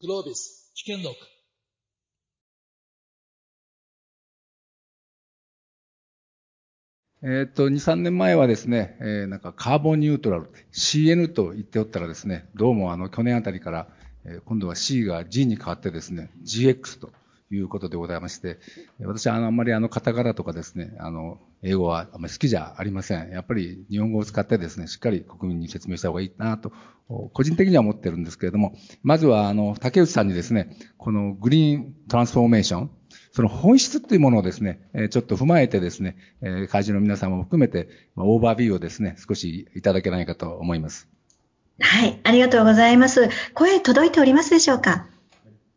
グロービス危険録えっ、と、2、3年前はですね、えー、なんかカーボンニュートラル、CN と言っておったらですね、どうもあの、去年あたりから、えー、今度は C が G に変わってですね、GX ということでございまして、私はあ、んまりあの、カタカナとかですね、あの、英語はあんまり好きじゃありません。やっぱり日本語を使ってですね、しっかり国民に説明した方がいいなと、個人的には思ってるんですけれども、まずはあの、竹内さんにですね、このグリーントランスフォーメーション、その本質っていうものをですね、ちょっと踏まえてですね、会社の皆様も含めて、オーバービューをですね、少しいただけないかと思います。はい、ありがとうございます。声届いておりますでしょうか？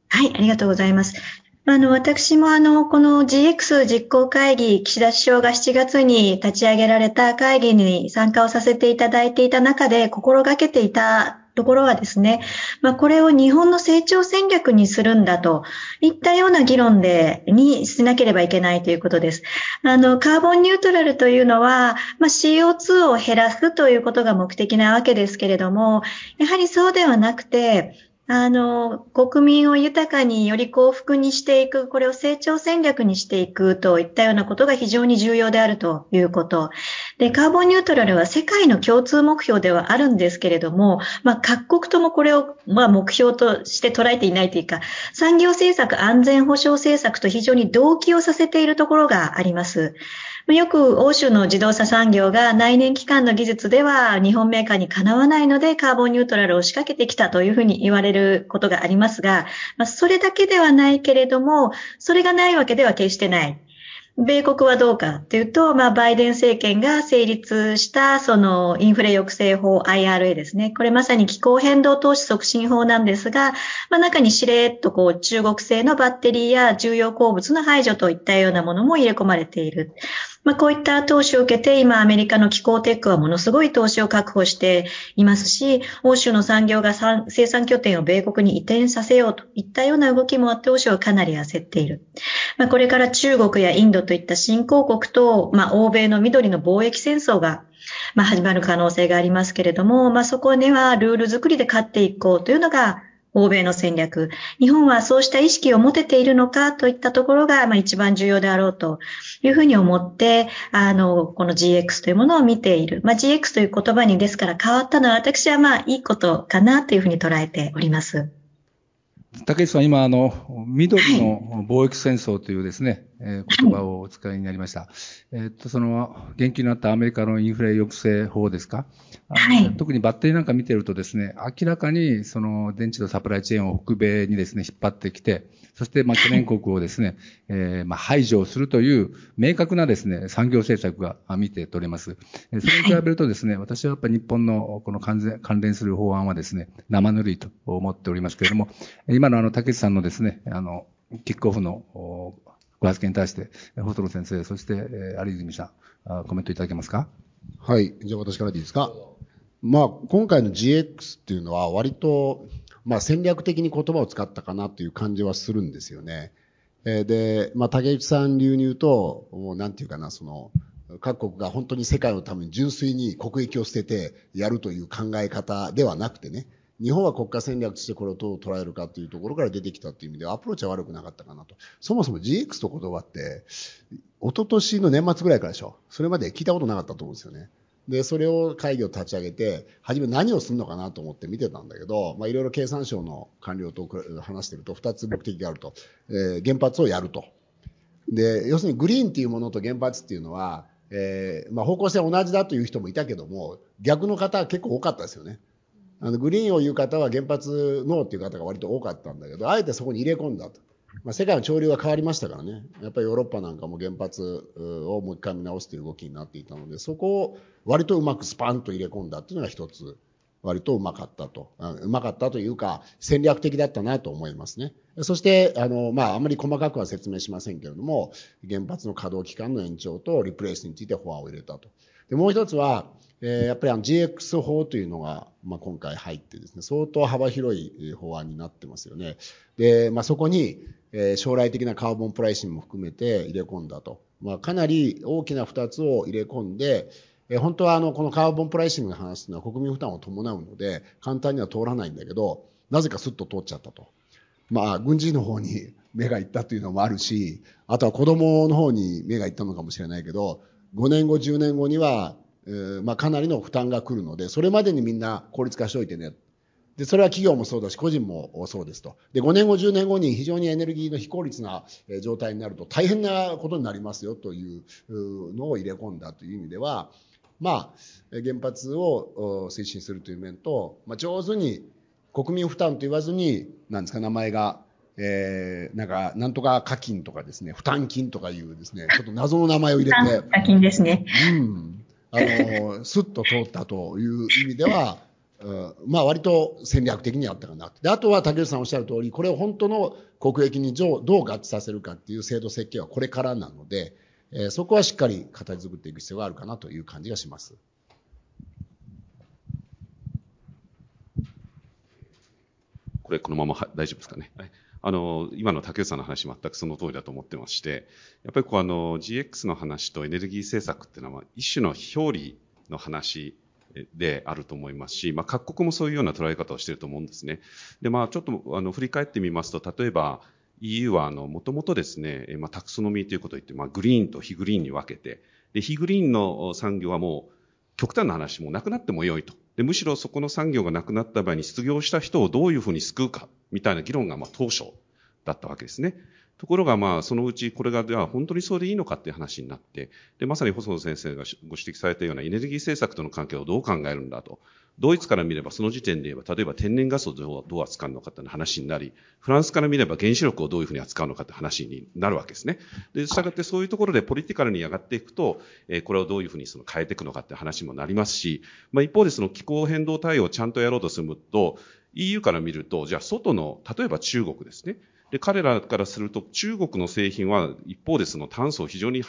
はい、ありがとうございます。あの、私もあの、この GX 実行会議、岸田首相が7月に立ち上げられた会議に参加をさせていただいていた中で心がけていたところはですね、まあ、これを日本の成長戦略にするんだといったような議論で、にしなければいけないということです。あの、カーボンニュートラルというのは、まあ、CO2 を減らすということが目的なわけですけれども、やはりそうではなくて、あの、国民を豊かにより幸福にしていく、これを成長戦略にしていくといったようなことが非常に重要であるということ。で、カーボンニュートラルは世界の共通目標ではあるんですけれども、まあ、各国ともこれを、まあ、目標として捉えていないというか、産業政策、安全保障政策と非常に同期をさせているところがあります。よく欧州の自動車産業が内燃機関の技術では日本メーカーにかなわないのでカーボンニュートラルを仕掛けてきたというふうに言われることがありますが、それだけではないけれども、それがないわけでは決してない。米国はどうかっていうと、まあ、バイデン政権が成立した、その、インフレ抑制法 IRA ですね。これまさに気候変動投資促進法なんですが、まあ、中にしれっとこう、中国製のバッテリーや重要鉱物の排除といったようなものも入れ込まれている。まあ、こういった投資を受けて、今アメリカの気候テックはものすごい投資を確保していますし、欧州の産業が生産拠点を米国に移転させようといったような動きもあって、欧州はかなり焦っている。まあ、これから中国やインドといった新興国と、まあ、欧米の緑の貿易戦争がまあ、始まる可能性がありますけれども、まあ、そこにはルール作りで勝っていこうというのが欧米の戦略。日本はそうした意識を持てているのかといったところが、まあ、一番重要であろうというふうに思って、あの、この GX というものを見ている。まあ、GX という言葉にですから変わったのは私はまあいいことかなというふうに捉えております。竹内さん、今、あの、緑の貿易戦争というですね、はい、えー、言葉をお使いになりました。はい、えっと、その、言及になったアメリカのインフレ抑制法ですか、はい、特にバッテリーなんか見てるとですね、明らかに、その、電池のサプライチェーンを北米にですね、引っ張ってきて、そして、まあ、懸念国をですね、えー、まあ、排除をするという明確なですね、産業政策が見て取れます。それに比べるとですね、私はやっぱり日本のこの関連する法案はですね、生ぬるいと思っておりますけれども、今のあの、竹内さんのですね、あの、キックオフのご発言に対して、細野先生、そして、有泉さん、コメントいただけますか？はい。じゃあ私からでいいですか？まあ、今回の GX っていうのは割と、まあ、戦略的に言葉を使ったかなという感じはするんですよね。えー、で、まあ、竹内さん流に言うと、もうなんていうかな、その、各国が本当に世界のために純粋に国益を捨ててやるという考え方ではなくてね、日本は国家戦略としてこれをどう捉えるかというところから出てきたという意味ではアプローチは悪くなかったかなと。そもそも GX と言葉って、一昨年の年末ぐらいからでしょ。それまで聞いたことなかったと思うんですよね。で、それを会議を立ち上げて、初め何をするのかなと思って見てたんだけど、まあ、いろいろ経産省の官僚と話してると、二つ目的があると。えー、原発をやると。で、要するにグリーンっていうものと原発っていうのは、えー、まあ、方向性は同じだという人もいたけども、逆の方は結構多かったですよね。あの、グリーンを言う方は原発ノーっていう方が割と多かったんだけど、あえてそこに入れ込んだと。まあ、世界の潮流が変わりましたからね。やっぱりヨーロッパなんかも原発をもう一回見直すという動きになっていたので、そこを割とうまくスパンと入れ込んだっていうのが一つ、割とうまかったと。うまかったというか、戦略的だったなと思いますね。そして、あの、まあ、あまり細かくは説明しませんけれども、原発の稼働期間の延長とリプレイスについて法案を入れたと。で、もう一つは、えー、やっぱりあの GX 法というのが、まあ、今回入ってですね、相当幅広い法案になってますよね。で、まあ、そこに、えー、将来的なカーボンプライシングも含めて入れ込んだと。まあ、かなり大きな二つを入れ込んで、えー、本当はあの、このカーボンプライシングの話というのは国民負担を伴うので、簡単には通らないんだけど、なぜかスッと通っちゃったと。まあ、軍事の方に 目がいったというのもあるし、あとは子供の方に目がいったのかもしれないけど、5年後、10年後には、えー、まあ、かなりの負担が来るので、それまでにみんな効率化しておいてね。で、それは企業もそうだし、個人もそうですと。で、5年後、10年後に非常にエネルギーの非効率な状態になると大変なことになりますよというのを入れ込んだという意味では、まあ、原発を推進するという面と、まあ、上手に国民負担と言わずに、なんですか、名前が、えー、なんか、なんとか課金とかですね、負担金とかいうですね、ちょっと謎の名前を入れて。課金ですね。うん。あの、スッと通ったという意味では、まあ割と戦略的にあったかな。で、あとは竹内さんおっしゃる通り、これを本当の国益にどう合致させるかっていう制度設計はこれからなので、えー、そこはしっかり形作っていく必要があるかなという感じがします。これこのまま大丈夫ですかね。はい、あの、今の竹内さんの話全くその通りだと思ってまして、やっぱりこうあの GX の話とエネルギー政策っていうのは一種の表裏の話であると思いますし、まあ、各国もそういうような捉え方をしていると思うんですね。で、まあ、ちょっとあの振り返ってみますと、例えば EU は、もともとですね、まあ、タクソノミーということを言って、まあ、グリーンと非グリーンに分けて、で、非グリーンの産業はもう、極端な話もなくなっても良いと。で、むしろそこの産業がなくなった場合に失業した人をどういうふうに救うか、みたいな議論がまあ当初だったわけですね。ところがまあ、そのうちこれがでは本当にそうでいいのかっていう話になって、で、まさに細野先生がご指摘されたようなエネルギー政策との関係をどう考えるんだと。ドイツから見ればその時点で言えば、例えば天然ガスをどう扱うのかって話になり、フランスから見れば原子力をどういうふうに扱うのかって話になるわけですね。で、したがってそういうところでポリティカルに上がっていくと、え、これをどういうふうにその変えていくのかって話もなりますし、まあ一方でその気候変動対応をちゃんとやろうとすると、EU から見ると、じゃあ外の、例えば中国ですね。で、彼らからすると中国の製品は一方でその炭素を非常に、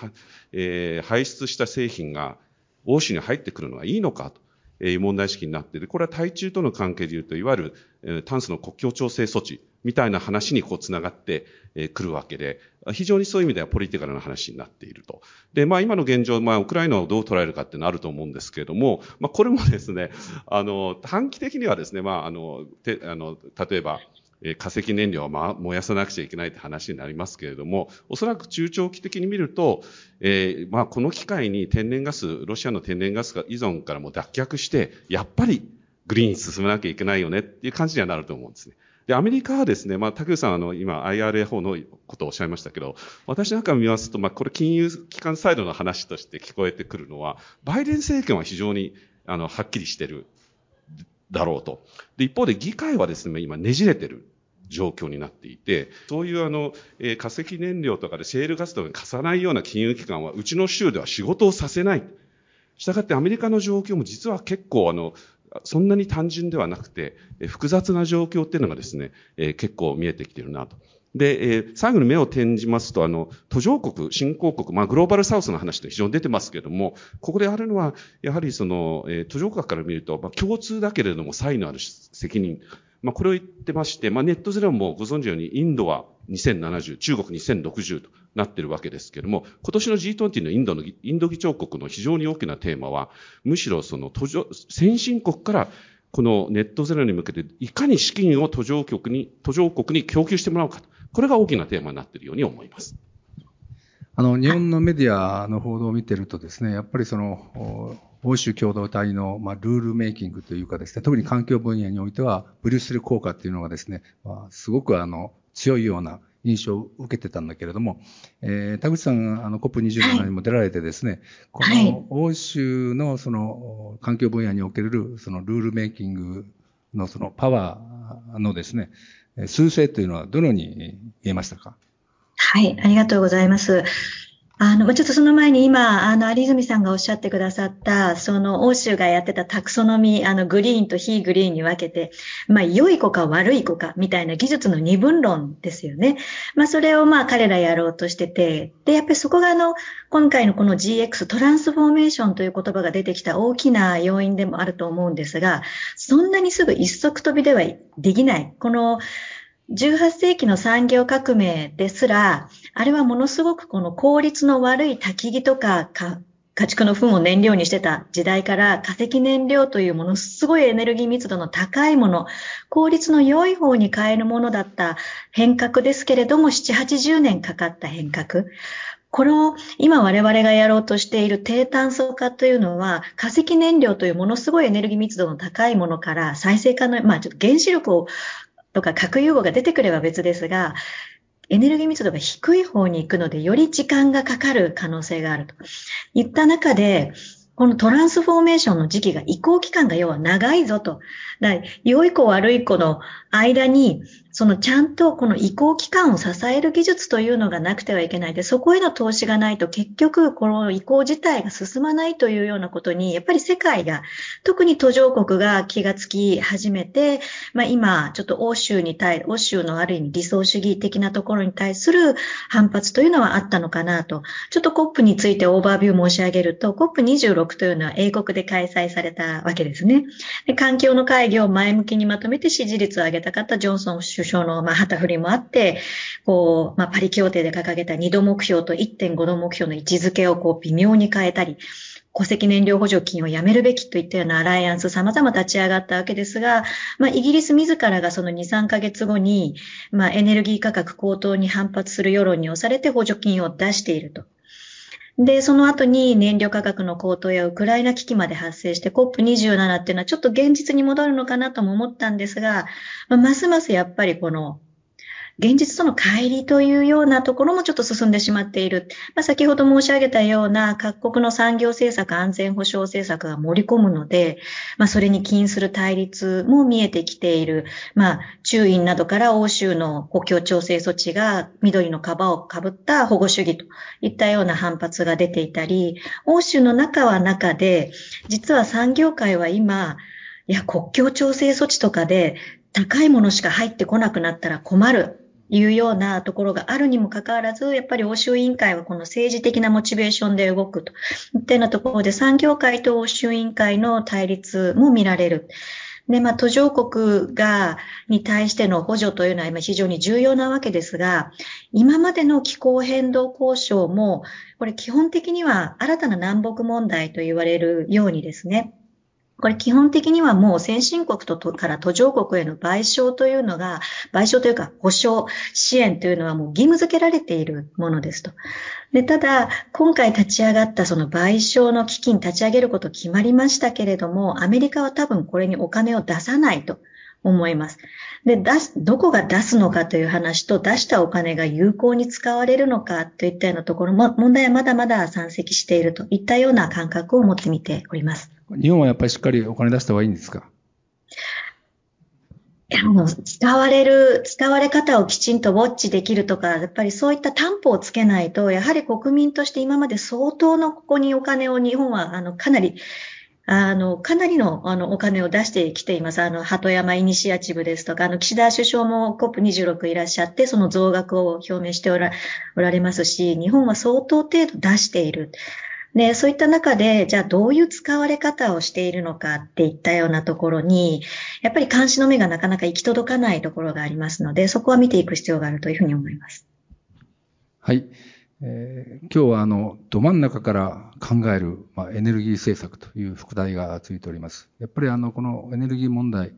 えー、排出した製品が欧州に入ってくるのがいいのかという問題意識になっている。これは対中との関係でいうと、いわゆる、炭素の国境調整措置みたいな話にこう繋がってくるわけで、非常にそういう意味ではポリティカルな話になっていると。で、まあ今の現状、まあウクライナをどう捉えるかっていうのはあると思うんですけれども、まあこれもですね、あの、短期的にはですね、まああの、てあの例えば、え化石燃料は燃やさなくちゃいけないって話になりますけれども、おそらく中長期的に見ると、えー、まあこの機会に天然ガス、ロシアの天然ガス依存からも脱却して、やっぱりグリーン進めなきゃいけないよねっていう感じにはなると思うんですね。で、アメリカはですね、まあ、竹内さん、あの、今、IRA 法のことをおっしゃいましたけど、私なんか見ますと、まあ、これ金融機関サイドの話として聞こえてくるのは、バイデン政権は非常に、あの、はっきりしてるだろうと。で、一方で議会はですね、今ねじれてる。状況になっていて、そういうあの、えー、化石燃料とかでシェールガスとかに貸さないような金融機関は、うちの州では仕事をさせない。したがってアメリカの状況も実は結構あの、そんなに単純ではなくて、え、複雑な状況っていうのがですね、えー、結構見えてきてるなと。で、えー、最後に目を転じますと、あの、途上国、新興国、まあ、グローバルサウスの話って非常に出てますけれども、ここであるのは、やはりその、えー、途上国から見ると、まあ、共通だけれども、差異のある責任。まあ、これを言ってまして、まあ、ネットゼロもご存知のように、インドは2070、中国2060となってるわけですけれども、今年の G20 のインドの、インド議長国の非常に大きなテーマは、むしろその途上、先進国からこのネットゼロに向けて、いかに資金を途上国に、途上国に供給してもらうかと。これが大きなテーマになっているように思います。あの、日本のメディアの報道を見てるとですね、やっぱりその、欧州共同体の、まあ、ルールメイキングというかですね、特に環境分野においては、ブリュッセル効果っていうのがですね、まあ、すごくあの、強いような印象を受けてたんだけれども、えー、田口さん、あの、COP27 にも出られてですね、はい、この欧州のその、環境分野における、そのルールメイキングのそのパワーのですね、数勢というのはどのように言えましたか？はい、ありがとうございます。あの、ちょっとその前に今、あの、有泉さんがおっしゃってくださった、その、欧州がやってたタクソノミー、あの、グリーンと非グリーンに分けて、まあ、良い子か悪い子か、みたいな技術の二分論ですよね。まあ、それをまあ、彼らやろうとしてて、で、やっぱりそこがあの、今回のこの GX、トランスフォーメーションという言葉が出てきた大きな要因でもあると思うんですが、そんなにすぐ一足飛びではできない。この、18世紀の産業革命ですら、あれはものすごくこの効率の悪い焚き木とか家畜の糞を燃料にしてた時代から化石燃料というものすごいエネルギー密度の高いもの、効率の良い方に変えるものだった変革ですけれども、7、80年かかった変革。この今我々がやろうとしている低炭素化というのは化石燃料というものすごいエネルギー密度の高いものから再生可能、まあちょっと原子力をとか核融合が出てくれば別ですが、エネルギー密度が低い方に行くので、より時間がかかる可能性があるといった中で、このトランスフォーメーションの時期が移行期間が要は長いぞと。良い子悪い子の間にそのちゃんとこの移行期間を支える技術というのがなくてはいけないで、そこへの投資がないと結局この移行自体が進まないというようなことに、やっぱり世界が、特に途上国が気がつき始めて、まあ今、ちょっと欧州に対、欧州のある意味理想主義的なところに対する反発というのはあったのかなと。ちょっと COP についてオーバービュー申し上げると、COP26 というのは英国で開催されたわけですね。で環境の会議を前向きにまとめて支持率を上げたかったジョンソン首首相の、まあ、旗振りもあって、こう、まあ、パリ協定で掲げた2度目標と1.5度目標の位置づけをこう微妙に変えたり、戸籍燃料補助金をやめるべきといったようなアライアンス様々立ち上がったわけですが、まあ、イギリス自らがその2、3ヶ月後に、まあ、エネルギー価格高騰に反発する世論に押されて補助金を出していると。で、その後に燃料価格の高騰やウクライナ危機まで発生して COP27 っていうのはちょっと現実に戻るのかなとも思ったんですが、まあ、ますますやっぱりこの現実との乖離というようなところもちょっと進んでしまっている。まあ、先ほど申し上げたような各国の産業政策、安全保障政策が盛り込むので、まあ、それに起因する対立も見えてきている。まあ、中院などから欧州の補強調整措置が緑のカバーをかぶった保護主義といったような反発が出ていたり、欧州の中は中で、実は産業界は今、いや、国境調整措置とかで高いものしか入ってこなくなったら困る。いうようなところがあるにもかかわらず、やっぱり欧州委員会はこの政治的なモチベーションで動くといったようなところで産業界と欧州委員会の対立も見られる。で、まあ、途上国が、に対しての補助というのは今非常に重要なわけですが、今までの気候変動交渉も、これ基本的には新たな南北問題と言われるようにですね、これ基本的にはもう先進国とから途上国への賠償というのが、賠償というか保障、支援というのはもう義務付けられているものですと。で、ただ、今回立ち上がったその賠償の基金立ち上げること決まりましたけれども、アメリカは多分これにお金を出さないと思います。で、出す、どこが出すのかという話と、出したお金が有効に使われるのかといったようなところも、問題はまだまだ山積しているといったような感覚を持ってみております。日本はやっぱりしっかりお金出した方がいいんですか？いや、もう使われる、使われ方をきちんとウォッチできるとか、やっぱりそういった担保をつけないと、やはり国民として今まで相当のここにお金を日本は、あの、かなり、あの、かなりの、あの、お金を出してきています。あの、鳩山イニシアチブですとか、あの、岸田首相も COP26 いらっしゃって、その増額を表明しておらおられますし、日本は相当程度出している。で、そういった中で、じゃあどういう使われ方をしているのかっていったようなところに、やっぱり監視の目がなかなか行き届かないところがありますので、そこは見ていく必要があるというふうに思います。はい。えー、今日はあの、ど真ん中から考える、まあ、エネルギー政策という副題がついております。やっぱりあの、このエネルギー問題、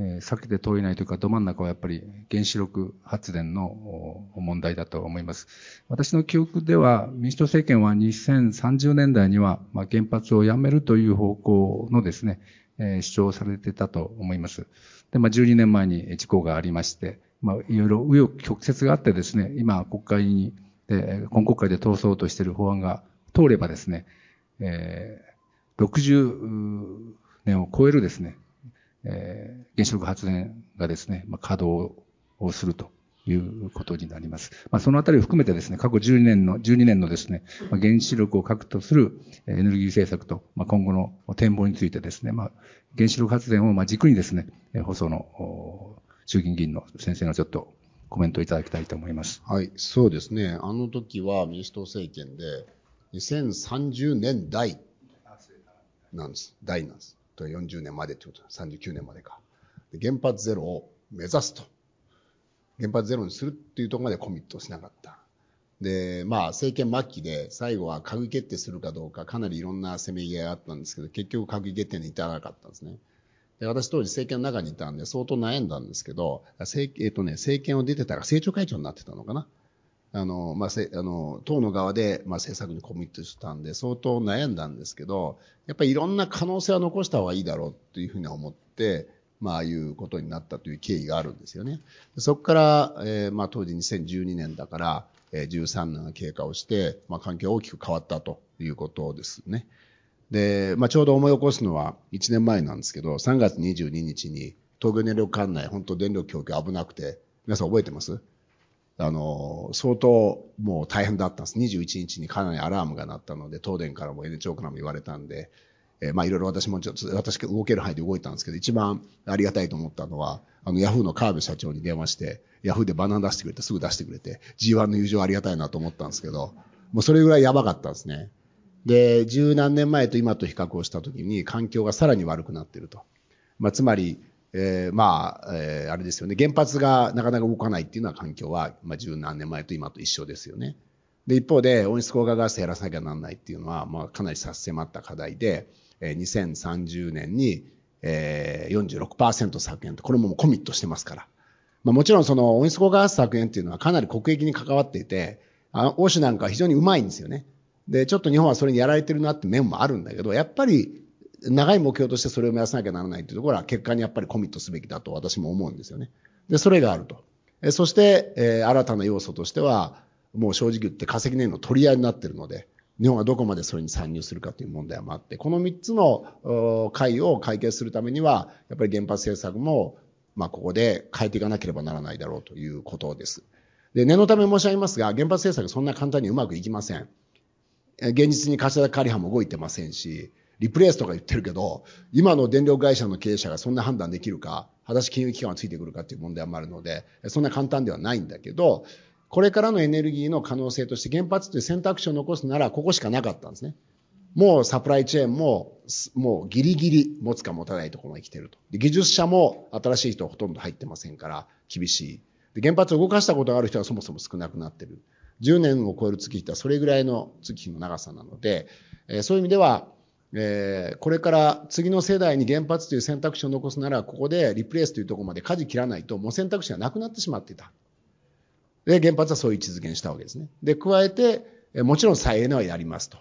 避けて通れないというか、ど真ん中はやっぱり原子力発電の問題だと思います。私の記憶では、民主党政権は2030年代には、ま、原発をやめるという方向のですね、え、主張されてたと思います。で、まあ、12年前に事故がありまして、まあ、いろいろ紆余曲折があってですね、今国会に、で今国会で通そうとしている法案が通ればですね、えー、60年を超えるですね、えー、原子力発電がですね、まあ、稼働をするということになります。まあ、そのあたりを含めてですね、過去12年の、12年のですね、まあ、原子力を核とするエネルギー政策と、まあ、今後の展望についてですね、まあ、原子力発電をまあ軸にですね、放送の衆議院議員の先生のちょっとコメントいただきたいと思います。はい、そうですね。あの時は民主党政権で、2030年代なんです。代なんです。と40年までってこと39年までか。原発ゼロを目指すと。原発ゼロにするっていうところまでコミットしなかった。で、まあ、政権末期で最後は閣議決定するかどうか、かなりいろんなせめぎ合いがあったんですけど、結局閣議決定に至らなかったんですね。で私当時政権の中にいたんで相当悩んだんですけど、政,、えーとね、政権を出てたら政調会長になってたのかな。あの、まあ、せあの党の側で、まあ、政策にコミットしたんで相当悩んだんですけど、やっぱりいろんな可能性は残した方がいいだろうというふうに思って、まあ、ああいうことになったという経緯があるんですよね。そこから、えー、まあ、当時2012年だから、えー、13年が経過をして、まあ、環境が大きく変わったということですね。で、まあ、ちょうど思い起こすのは1年前なんですけど、3月22日に東京電力管内、本当電力供給危なくて、皆さん覚えてます？あの、相当もう大変だったんです。21日にかなりアラームが鳴ったので、東電からも N 庁からも言われたんで、えー、まあいろいろ私もちょっと、私動ける範囲で動いたんですけど、一番ありがたいと思ったのは、あの、ヤフーの川辺社長に電話して、ヤフーでバナナ出してくれて、すぐ出してくれて、G1 の友情ありがたいなと思ったんですけど、もうそれぐらいやばかったんですね。で、十何年前と今と比較をしたときに、環境がさらに悪くなっていると。まあ、つまり、えー、まあ、えー、あれですよね。原発がなかなか動かないっていうのは環境は、まあ、十何年前と今と一緒ですよね。で、一方で、温室効果ガス減らさなきゃならないっていうのは、まあ、かなり差し迫った課題で、えー、2030年に、えー、46%削減と、これももうコミットしてますから。まあ、もちろんその温室効果ガス削減っていうのはかなり国益に関わっていて、あ欧州なんかは非常にうまいんですよね。で、ちょっと日本はそれにやられてるなって面もあるんだけど、やっぱり長い目標としてそれを目指さなきゃならないというところは結果にやっぱりコミットすべきだと私も思うんですよね。で、それがあると。えそして、え、新たな要素としては、もう正直言って化石燃料の取り合いになっているので、日本がどこまでそれに参入するかという問題もあって、この3つの会を解決するためには、やっぱり原発政策も、まあ、ここで変えていかなければならないだろうということです。で、念のため申し上げますが、原発政策そんな簡単にうまくいきません。現実に柏田刈羽も動いてませんし、リプレイスとか言ってるけど、今の電力会社の経営者がそんな判断できるか、果たして金融機関がついてくるかっていう問題もあるので、そんな簡単ではないんだけど、これからのエネルギーの可能性として原発という選択肢を残すならここしかなかったんですね。もうサプライチェーンも、もうギリギリ持つか持たないところまで来てると。で技術者も新しい人はほとんど入ってませんから厳しい。で原発を動かしたことがある人はそもそも少なくなってる。10年を超える月日ってそれぐらいの月日の長さなので、え、そういう意味では、えー、これから次の世代に原発という選択肢を残すなら、ここでリプレイスというところまで舵切らないと、もう選択肢がなくなってしまっていた。で、原発はそういう位置づけにしたわけですね。で、加えて、もちろん再エネはやりますと。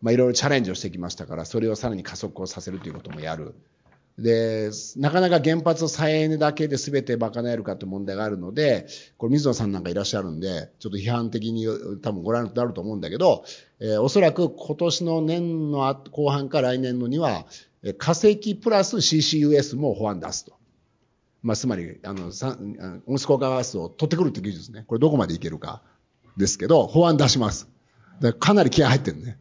まあ、いろいろチャレンジをしてきましたから、それをさらに加速をさせるということもやる。で、なかなか原発を再エネだけで全て賄えるかという問題があるので、これ水野さんなんかいらっしゃるんで、ちょっと批判的に多分ご覧になると思うんだけど、えー、おそらく今年の年の後半か来年のには、化石プラス CCUS も法案出すと。まあ、つまり、あの、温室効果ガスを取ってくるって技術ね。これどこまでいけるかですけど、法案出します。でかなり気合入ってるね。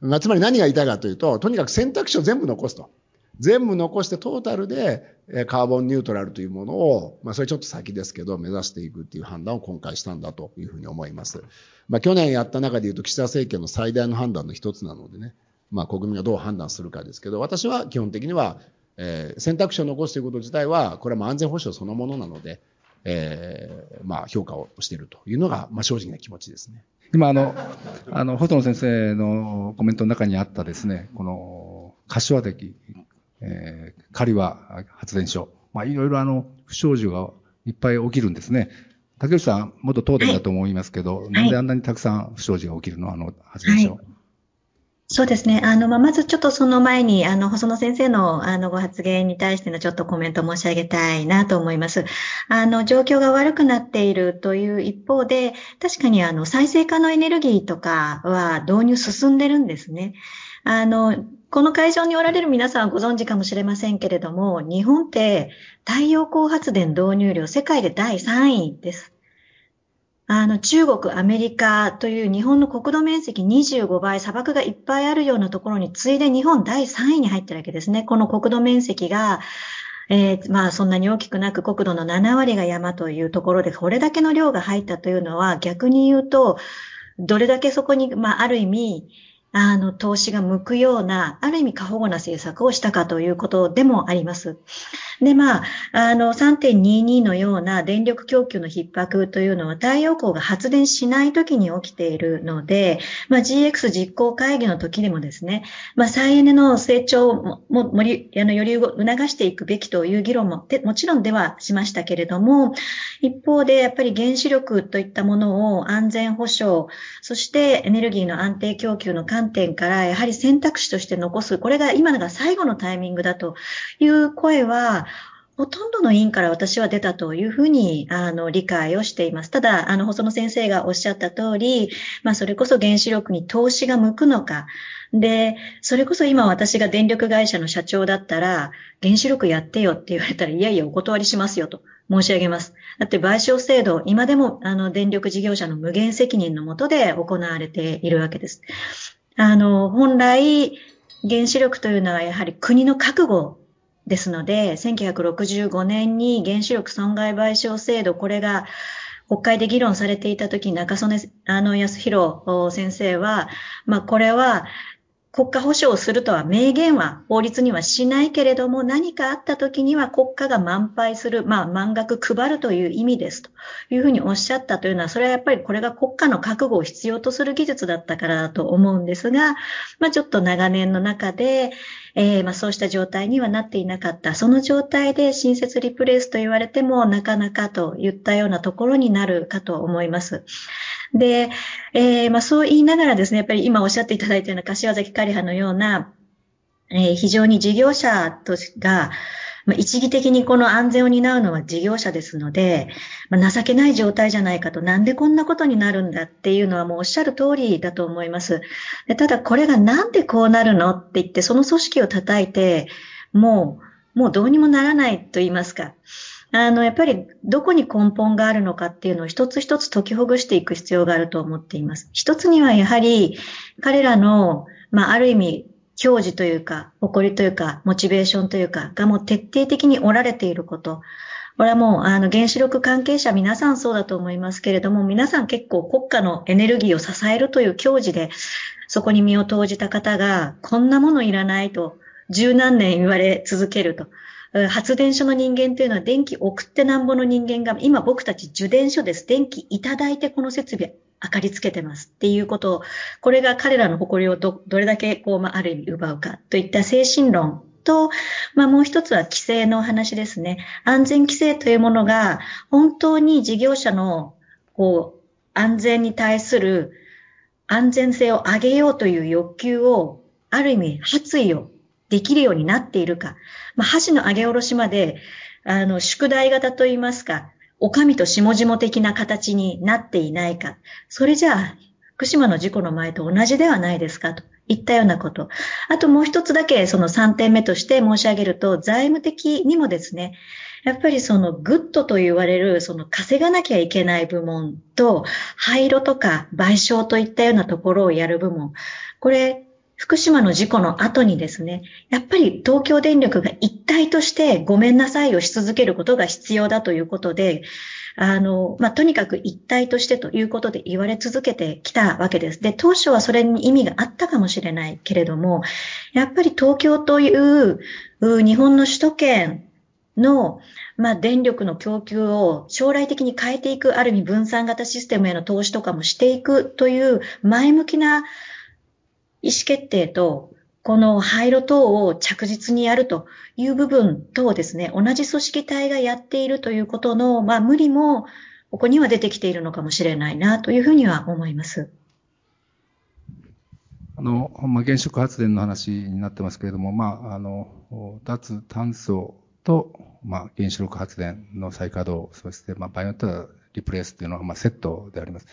まあつまり何が言いたいかというと、とにかく選択肢を全部残すと。全部残してトータルでカーボンニュートラルというものを、まあそれちょっと先ですけど、目指していくっていう判断を今回したんだというふうに思います。まあ去年やった中で言うと岸田政権の最大の判断の一つなのでね、まあ国民がどう判断するかですけど、私は基本的には、えー、選択肢を残すということ自体は、これはもう安全保障そのものなので、えー、まあ評価をしているというのが、まあ正直な気持ちですね。今あの、あの、細野先生のコメントの中にあったですね、この、柏崎えー、仮は発電所。まあ、いろいろあの、不祥事がいっぱい起きるんですね。竹内さん、元東電だと思いますけど、はい、なんであんなにたくさん不祥事が起きるの？あの発電所。はいそうですね。あの、まあ、まずちょっとその前に、あの、細野先生の、あの、ご発言に対してのちょっとコメント申し上げたいなと思います。あの、状況が悪くなっているという一方で、確かにあの、再生可能エネルギーとかは導入進んでるんですね。あの、この会場におられる皆さんはご存知かもしれませんけれども、日本って太陽光発電導入量世界で第3位です。あの、中国、アメリカという日本の国土面積25倍、砂漠がいっぱいあるようなところに次いで日本第3位に入ってるわけですね。この国土面積が、えー、まあそんなに大きくなく国土の7割が山というところで、これだけの量が入ったというのは逆に言うと、どれだけそこに、まあある意味、あの、投資が向くような、ある意味過保護な政策をしたかということでもあります。で、まあ、あの、3.22のような電力供給の逼迫というのは太陽光が発電しない時に起きているので、まあ、GX 実行会議の時にもですね、まあ、再エネの成長も、もり、あの、より促していくべきという議論も、もちろんではしましたけれども、一方で、やっぱり原子力といったものを安全保障、そしてエネルギーの安定供給の観点から、やはり選択肢として残す、これが今のが最後のタイミングだという声は、ほとんどの委員から私は出たというふうに、あの、理解をしています。ただ、あの、細野先生がおっしゃった通り、まあ、それこそ原子力に投資が向くのか、で、それこそ今私が電力会社の社長だったら、原子力やってよって言われたら、いやいやお断りしますよと申し上げます。だって賠償制度、今でもあの電力事業者の無限責任のもとで行われているわけです。あの、本来、原子力というのはやはり国の覚悟ですので、1965年に原子力損害賠償制度、これが国会で議論されていたとき、中曽根あの康弘先生は、まあ、これは国家保障をするとは明言は法律にはしないけれども何かあった時には国家が満杯する、まあ満額配るという意味ですというふうにおっしゃったというのは、それはやっぱりこれが国家の覚悟を必要とする技術だったからだと思うんですが、まあちょっと長年の中で、えー、まあそうした状態にはなっていなかった。その状態で新設リプレイスと言われてもなかなかといったようなところになるかと思います。で、えー、まあそう言いながらですね、やっぱり今おっしゃっていただいたような柏崎刈羽のような、えー、非常に事業者とが、まあ、一義的にこの安全を担うのは事業者ですので、まあ、情けない状態じゃないかと、なんでこんなことになるんだっていうのはもうおっしゃる通りだと思います。でただこれがなんでこうなるのって言って、その組織を叩いて、もう、もうどうにもならないと言いますか。あの、やっぱりどこに根本があるのかっていうのを一つ一つ解きほぐしていく必要があると思っています。一つにはやはり彼らの、まあ、ある意味、教授というか、誇りというか、モチベーションというか、がもう徹底的におられていること。これはもう、あの、原子力関係者皆さんそうだと思いますけれども、皆さん結構国家のエネルギーを支えるという教授で、そこに身を投じた方が、こんなものいらないと、十何年言われ続けると。発電所の人間というのは電気送ってなんぼの人間が、今僕たち受電所です。電気いただいてこの設備明かりつけてますっていうことを、これが彼らの誇りをど、どれだけこう、まあ、ある意味奪うかといった精神論と、まあ、もう一つは規制の話ですね。安全規制というものが、本当に事業者の、こう、安全に対する安全性を上げようという欲求を、ある意味、発意をできるようになっているか。まあ、箸の上げ下ろしまで、あの、宿題型といいますか、お上と下々的な形になっていないか。それじゃあ、福島の事故の前と同じではないですかといったようなこと。あともう一つだけその3点目として申し上げると、財務的にもですね、やっぱりそのグッドと言われるその稼がなきゃいけない部門と、廃炉とか賠償といったようなところをやる部門。これ、福島の事故の後にですね、やっぱり東京電力が一体としてごめんなさいをし続けることが必要だということで、あの、まあ、とにかく一体としてということで言われ続けてきたわけです。で、当初はそれに意味があったかもしれないけれども、やっぱり東京という日本の首都圏の、まあ、電力の供給を将来的に変えていく、ある意味分散型システムへの投資とかもしていくという前向きな意思決定と、この廃炉等を着実にやるという部分とですね、同じ組織体がやっているということの、まあ、無理も、ここには出てきているのかもしれないなというふうには思います。あの、まあ、原子力発電の話になってますけれども、まあ、あの、脱炭素と、まあ、原子力発電の再稼働、そして、まあ、場合によってはリプレイスというのは、まあ、セットであります。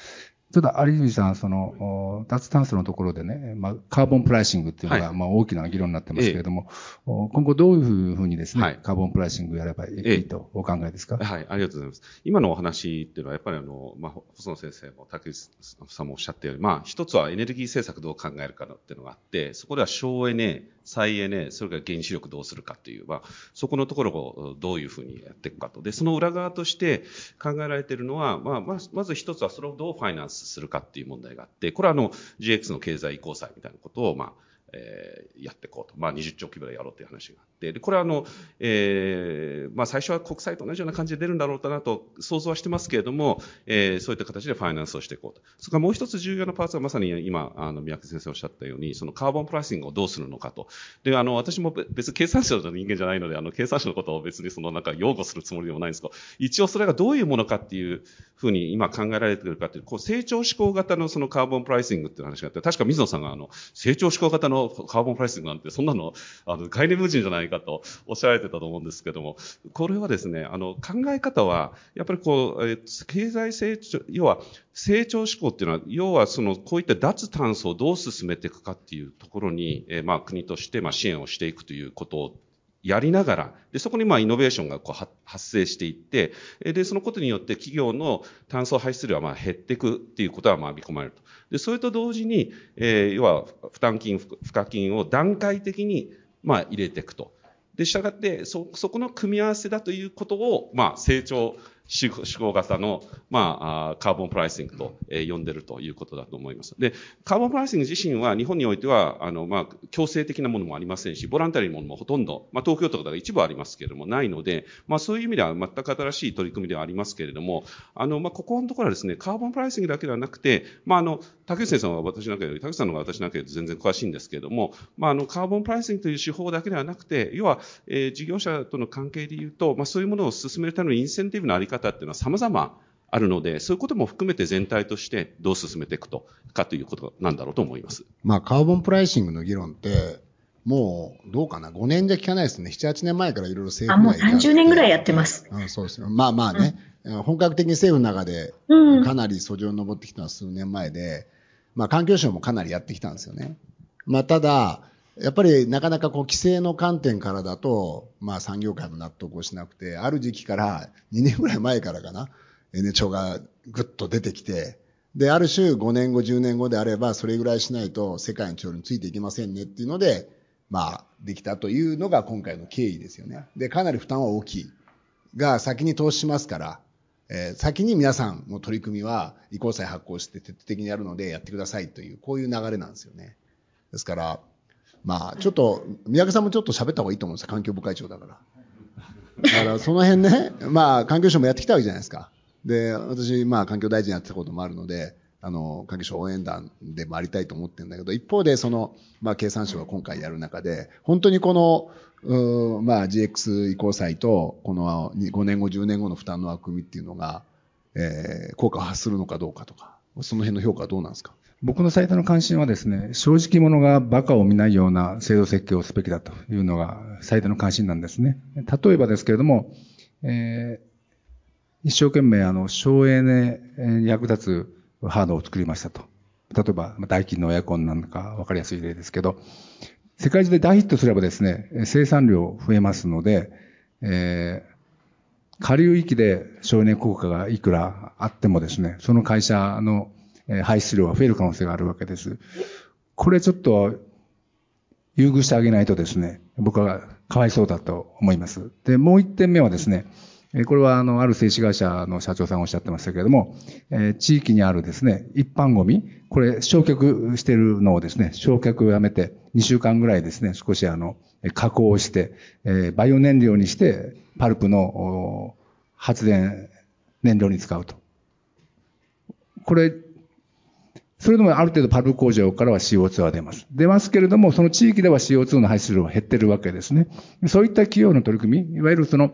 ただ、有泉さん、その、脱炭素のところでね、まあ、カーボンプライシングっていうのが、はい、まあ、大きな議論になってますけれども、ええ、今後どういうふうにですね、はい、カーボンプライシングやればいいとお考えですか、はい、ありがとうございます。今のお話っていうのは、やっぱりあの、まあ、細野先生も竹内さんもおっしゃったように、まあ、一つはエネルギー政策どう考えるかっていうのがあって、そこでは省エネ、再エネ、それから原子力どうするかという、まあ、そこのところをどういうふうにやっていくかと。で、その裏側として考えられているのは、まあ、まず一つはそれをどうファイナンスするかっていう問題があって、これはあの、GX の経済移行債みたいなことを、まあ、えー、やっていこうと。まあ、20兆規模でやろうという話があって、で、これはあの、えー、まあ、最初は国債と同じような感じで出るんだろうかなと想像はしてますけれども、えー、そういった形でファイナンスをしていこうと。それからもう一つ重要なパーツはまさに今、あの、三宅先生おっしゃったように、そのカーボンプライシングをどうするのかと。で、あの、私も別に経産省の人間じゃないので、あの、経産省のことを別にそのなんか擁護するつもりでもないんですけど、一応それがどういうものかっていうふうに今考えられているかという、こう成長志向型のそのカーボンプライシングっていう話があって、確か水野さんがあの、成長志向型のカーボンプライシングなんて、そんなの、あの、概念無人じゃないかとおっしゃられてたと思うんですけども、これはですね、あの、考え方は、やっぱりこう、え経済成長、要は、成長志向っていうのは、要はその、こういった脱炭素をどう進めていくかっていうところに、えまあ、国として、まあ、支援をしていくということやりながら、で、そこにまあイノベーションがこう発生していって、で、そのことによって企業の炭素排出量はまあ減っていくっていうことはまあ見込まれると。で、それと同時に、えー、要は負担金、付加金を段階的にまあ入れていくと。で、従って、そ、そこの組み合わせだということを、まあ、成長手法型の、まあ、カーボンプライシングと、え、呼んでるということだと思います。で、カーボンプライシング自身は日本においては、あの、まあ、強制的なものもありませんし、ボランタリーのものもほとんど、まあ、東京都とか一部ありますけれども、ないので、まあ、そういう意味では全く新しい取り組みではありますけれども、あの、まあ、ここのところはですね、カーボンプライシングだけではなくて、まあ、あの、竹内先生は私なんかより、竹内さんの方が私なんかより全然詳しいんですけれども、まあ、あの、カーボンプライシングという手法だけではなくて、要は、えー、事業者との関係で言うと、まあ、そういうものを進めるためのインセンティブのあり方っていうのは様々あるので、そういうことも含めて全体としてどう進めていくとかということなんだろうと思います。まあ、カーボンプライシングの議論って、もう、どうかな ?5 年じゃ聞かないですね。7、8年前からいろいろ政府あ、もう30年ぐらいやってます。うん、そうですよ。まあまあね、うん、本格的に政府の中で、かなり訴状に上ってきたのは数年前で、まあ環境省もかなりやってきたんですよね。まあただ、やっぱりなかなかこう規制の観点からだと、まあ産業界も納得をしなくて、ある時期から2年ぐらい前からかな、N 庁がぐっと出てきて、で、ある種5年後、10年後であれば、それぐらいしないと世界の潮流についていけませんねっていうので、まあ、できたというのが今回の経緯ですよね。で、かなり負担は大きい。が、先に投資しますから、えー、先に皆さんの取り組みは移行債発行して徹底的にやるのでやってくださいという、こういう流れなんですよね。ですから、まあ、ちょっと、三宅さんもちょっと喋った方がいいと思うんですよ。環境部会長だから。だからその辺ね、まあ、環境省もやってきたわけじゃないですか。で、私、まあ、環境大臣やってたこともあるので、あの、環境省応援団でもありたいと思ってるんだけど、一方で、その、まあ、経産省が今回やる中で、本当にこの、うまあ、GX 移行債と、この5年後、10年後の負担の枠組みっていうのが、えー、効果を発するのかどうかとか、その辺の評価はどうなんですか？僕の最大の関心はですね、正直者が馬鹿を見ないような制度設計をすべきだというのが最大の関心なんですね。例えばですけれども、えー一生懸命あの省エネに役立つハードを作りましたと。例えば、ダイキンのエアコンなんかわかりやすい例ですけど、世界中で大ヒットすればですね、生産量増えますので、えー、下流域で省エネ効果がいくらあってもですね、その会社の排出量は増える可能性があるわけです。これちょっと優遇してあげないとですね、僕はかわいそうだと思います。で、もう一点目はですね、これは、あの、ある製紙会社の社長さんがおっしゃってましたけれども、え、地域にあるですね、一般ゴミ、これ、焼却してるのをですね、焼却をやめて、2週間ぐらいですね、少しあの、加工をして、え、バイオ燃料にして、パルプの発電燃料に使うと。これ、それでもある程度パル工場からは CO2 は出ます。出ますけれども、その地域では CO2 の排出量は減ってるわけですね。そういった企業の取り組み、いわゆるその、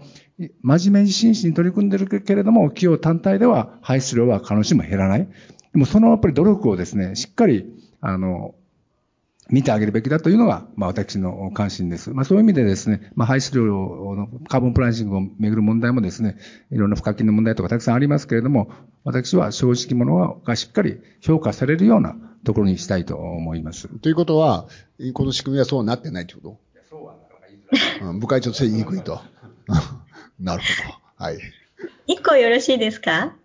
真面目に真摯に取り組んでるけれども、企業単体では排出量は必ずしも減らない。でもそのやっぱり努力をですね、しっかり、あの、見てあげるべきだというのが、まあ私の関心です。まあそういう意味でですね、まあ排出量のカーボンプライシングをめぐる問題もですね、いろんな付加金の問題とかたくさんありますけれども、私は正直者がしっかり評価されるようなところにしたいと思います。ということは、この仕組みはそうなってないということ？そうはなかなか言いづらい。うん、部会長として言いにくいと。なるほど。はい。一個よろしいですか？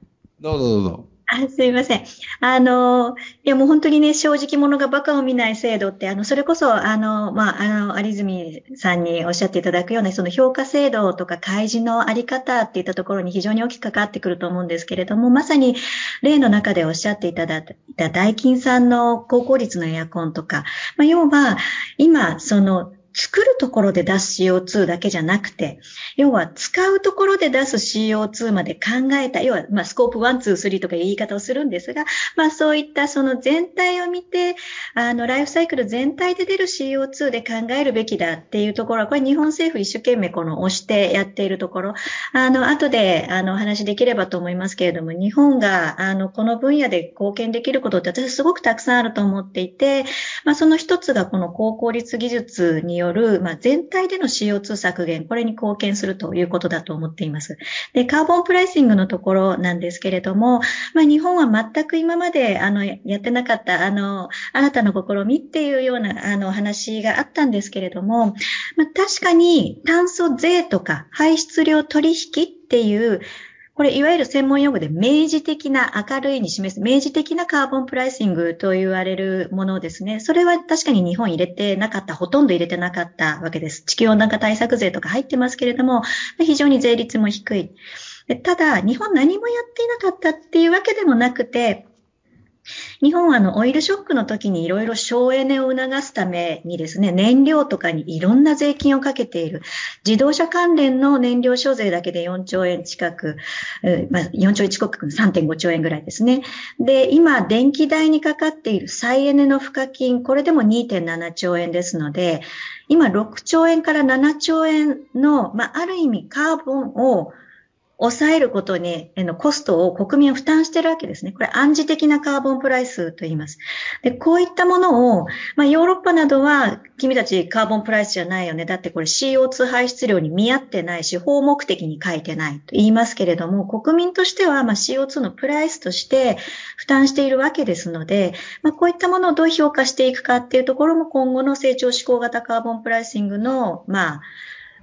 どうぞどうぞ。あすいません。あの、いやもう本当にね、正直者が馬鹿を見ない制度って、あの、それこそ、あの、まあ、あの、有住さんにおっしゃっていただくような、その評価制度とか開示のあり方っていったところに非常に大きく関わってくると思うんですけれども、まさに例の中でおっしゃっていただいたダイキンさんの高効率のエアコンとか、まあ、要は、今、その、作るところで出す CO2 だけじゃなくて、要は使うところで出す CO2 まで考えた、要は、まあ、スコープ1、2、3とかいう言い方をするんですが、まあ、そういったその全体を見て、あの、ライフサイクル全体で出る CO2 で考えるべきだっていうところは、これ日本政府一生懸命この押してやっているところ、あの、後で、あの、お話できればと思いますけれども、日本が、あの、この分野で貢献できることって私すごくたくさんあると思っていて、まあ、その一つがこの高効率技術によよる、まあ、全体での CO2 削減、これに貢献するということだと思っています。で、カーボンプライシングのところなんですけれども、まあ、日本は全く今まで、あの、やってなかった、あの、新たな試みっていうような、あの、話があったんですけれども、まあ、確かに炭素税とか排出量取引っていう、これ、いわゆる専門用語で明示的な明るいに示す、明示的なカーボンプライシングと言われるものですね。それは確かに日本入れてなかった、ほとんど入れてなかったわけです。地球温暖化対策税とか入ってますけれども、非常に税率も低い。ただ、日本何もやっていなかったっていうわけでもなくて、日本はあのオイルショックの時にいろいろ省エネを促すためにですね、燃料とかにいろんな税金をかけている。自動車関連の燃料所税だけで4兆円近く、まあ、4兆円近く3.5兆円ぐらいですね。で、今、電気代にかかっている再エネの賦課金、これでも2.7兆円ですので、今6兆円から7兆円の、まあ、ある意味カーボンを抑えることに、のコストを国民は負担してるわけですね。これ暗示的なカーボンプライスと言います。で、こういったものを、まあ、ヨーロッパなどは、君たちカーボンプライスじゃないよね。だってこれ CO2 排出量に見合ってないし、法目的に書いてないと言いますけれども、国民としては、まあ、CO2 のプライスとして負担しているわけですので、まあ、こういったものをどう評価していくかっていうところも今後の成長志向型カーボンプライシングの、まあ、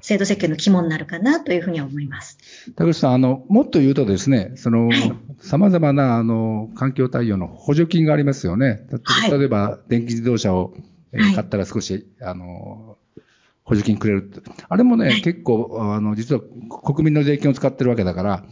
制度設計の肝になるかなというふうに思います。田口さん、あの、もっと言うとですね、その、様々な、あの、環境対応の補助金がありますよね。例えば、電気自動車を買ったら少し、あの、補助金くれる。あれもね、結構、あの、実は国民の税金を使ってるわけだから、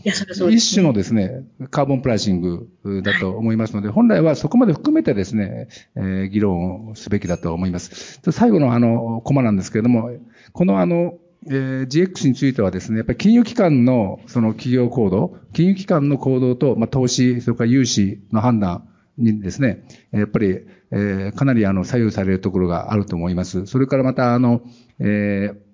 一種のですね、カーボンプライシングだと思いますので、本来はそこまで含めてですね、えー、議論をすべきだと思います。最後のあの、コマなんですけれども、このあの、えー、GX についてはですね、やっぱり金融機関のその企業行動、金融機関の行動と、まあ、投資、それから融資の判断にですね、やっぱり、えー、かなりあの左右されるところがあると思います。それからまた、あの、えー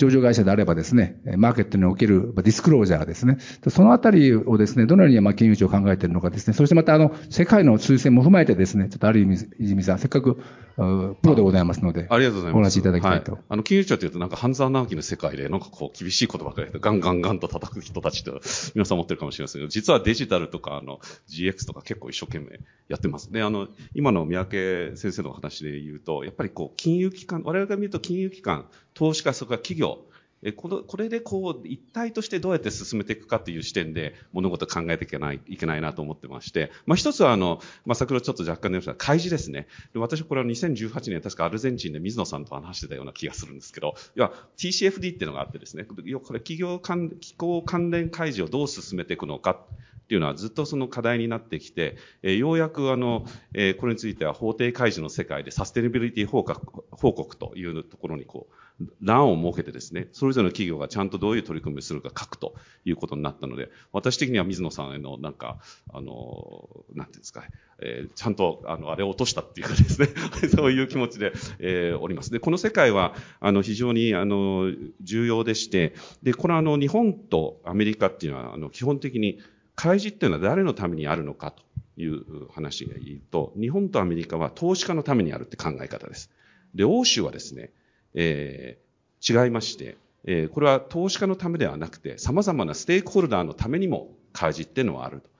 上場会社であればですね、マーケットにおけるディスクロージャーですね。そのあたりをですね、どのようにまあ金融庁考えているのかですね、そしてまたあの、世界の推薦も踏まえてですね、ちょっとある意味、泉さん、せっかく、プロでございますので、ありがとうございます。お話しいただきたいと。はい、あの、金融庁というとなんか半沢直樹の世界で、なんかこう、厳しい言葉がガンガンガンと叩く人たちと、皆さん持ってるかもしれませんけど、実はデジタルとか、あの、GX とか結構一生懸命やってます。で、あの、今の三宅先生の話で言うと、やっぱりこう、金融機関、我々が見ると金融機関、投資家、それから企業、えこのこれでこう一体としてどうやって進めていくかという視点で物事を考えていけないいけないなと思ってまして、まあ、一つはあの、まあ、先ほどちょっと若干出ました開示ですね。で私これは2018年確かアルゼンチンで水野さんと話してたような気がするんですけど。いや TCFD っていうのがあってですね。これ企業関機構関連開示をどう進めていくのか。っていうのはずっとその課題になってきて、え、ようやくあの、え、これについては法定開示の世界でサステナビリティ報告報告というところにこう欄を設けてですね、それぞれの企業がちゃんとどういう取り組みをするか書くということになったので、私的には水野さんへのなんか、あの、なんていうんですか、えー、ちゃんと、あの、あれを落としたっていうかですね、そういう気持ちで、えー、おります。で、この世界は、あの、非常に、あの、重要でして、で、これあの、日本とアメリカっていうのは、あの、基本的に、開示っていうのは誰のためにあるのかという話が言うと、日本とアメリカは投資家のためにあるって考え方です。で、欧州はですね、えー、違いまして、えー、これは投資家のためではなくて、様々なステークホルダーのためにも開示っていうのはあると。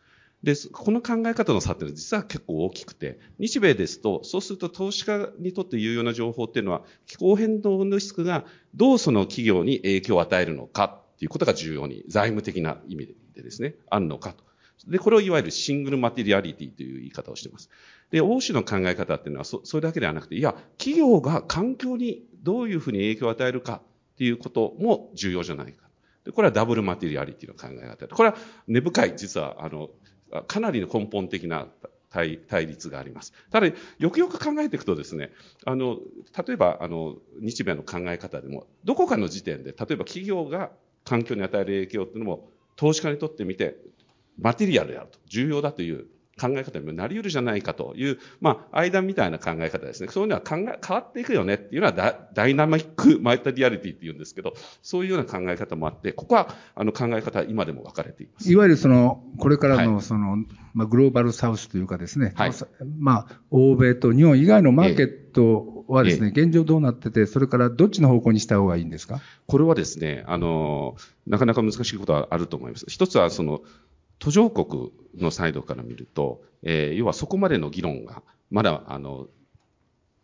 で、この考え方の差っていうのは実は結構大きくて、日米ですと、そうすると投資家にとって有用な情報っていうのは、気候変動のリスクがどうその企業に影響を与えるのかっていうことが重要に、財務的な意味でですね、あるのかと。で、これをいわゆるシングルマテリアリティという言い方をしています。で、欧州の考え方っていうのはそ、それだけではなくて、いや、企業が環境にどういうふうに影響を与えるかっていうことも重要じゃないか。で、これはダブルマテリアリティの考え方。これは根深い、実は、あの、かなりの根本的な対対立があります。ただ、よくよく考えていくとですね、あの、例えば、あの、日米の考え方でも、どこかの時点で、例えば企業が環境に与える影響っていうのも、投資家にとってみて、マテリアルであると、重要だという考え方にもなり得るじゃないかという、まあ、間みたいな考え方ですね。そういうのは考え、変わっていくよねっていうのはダダイナミックマイタリアリティって言うんですけど、そういうような考え方もあって、ここは、あの、考え方は今でも分かれています。いわゆるその、これからのその、はい、まあ、グローバルサウスというかですね、はい、まあ、欧米と日本以外のマーケットはですね、ええ、現状どうなってて、それからどっちの方向にした方がいいんですか？これはですね、あの、なかなか難しいことはあると思います。一つは、その、途上国のサイドから見ると、えー、要はそこまでの議論がまだ、あの、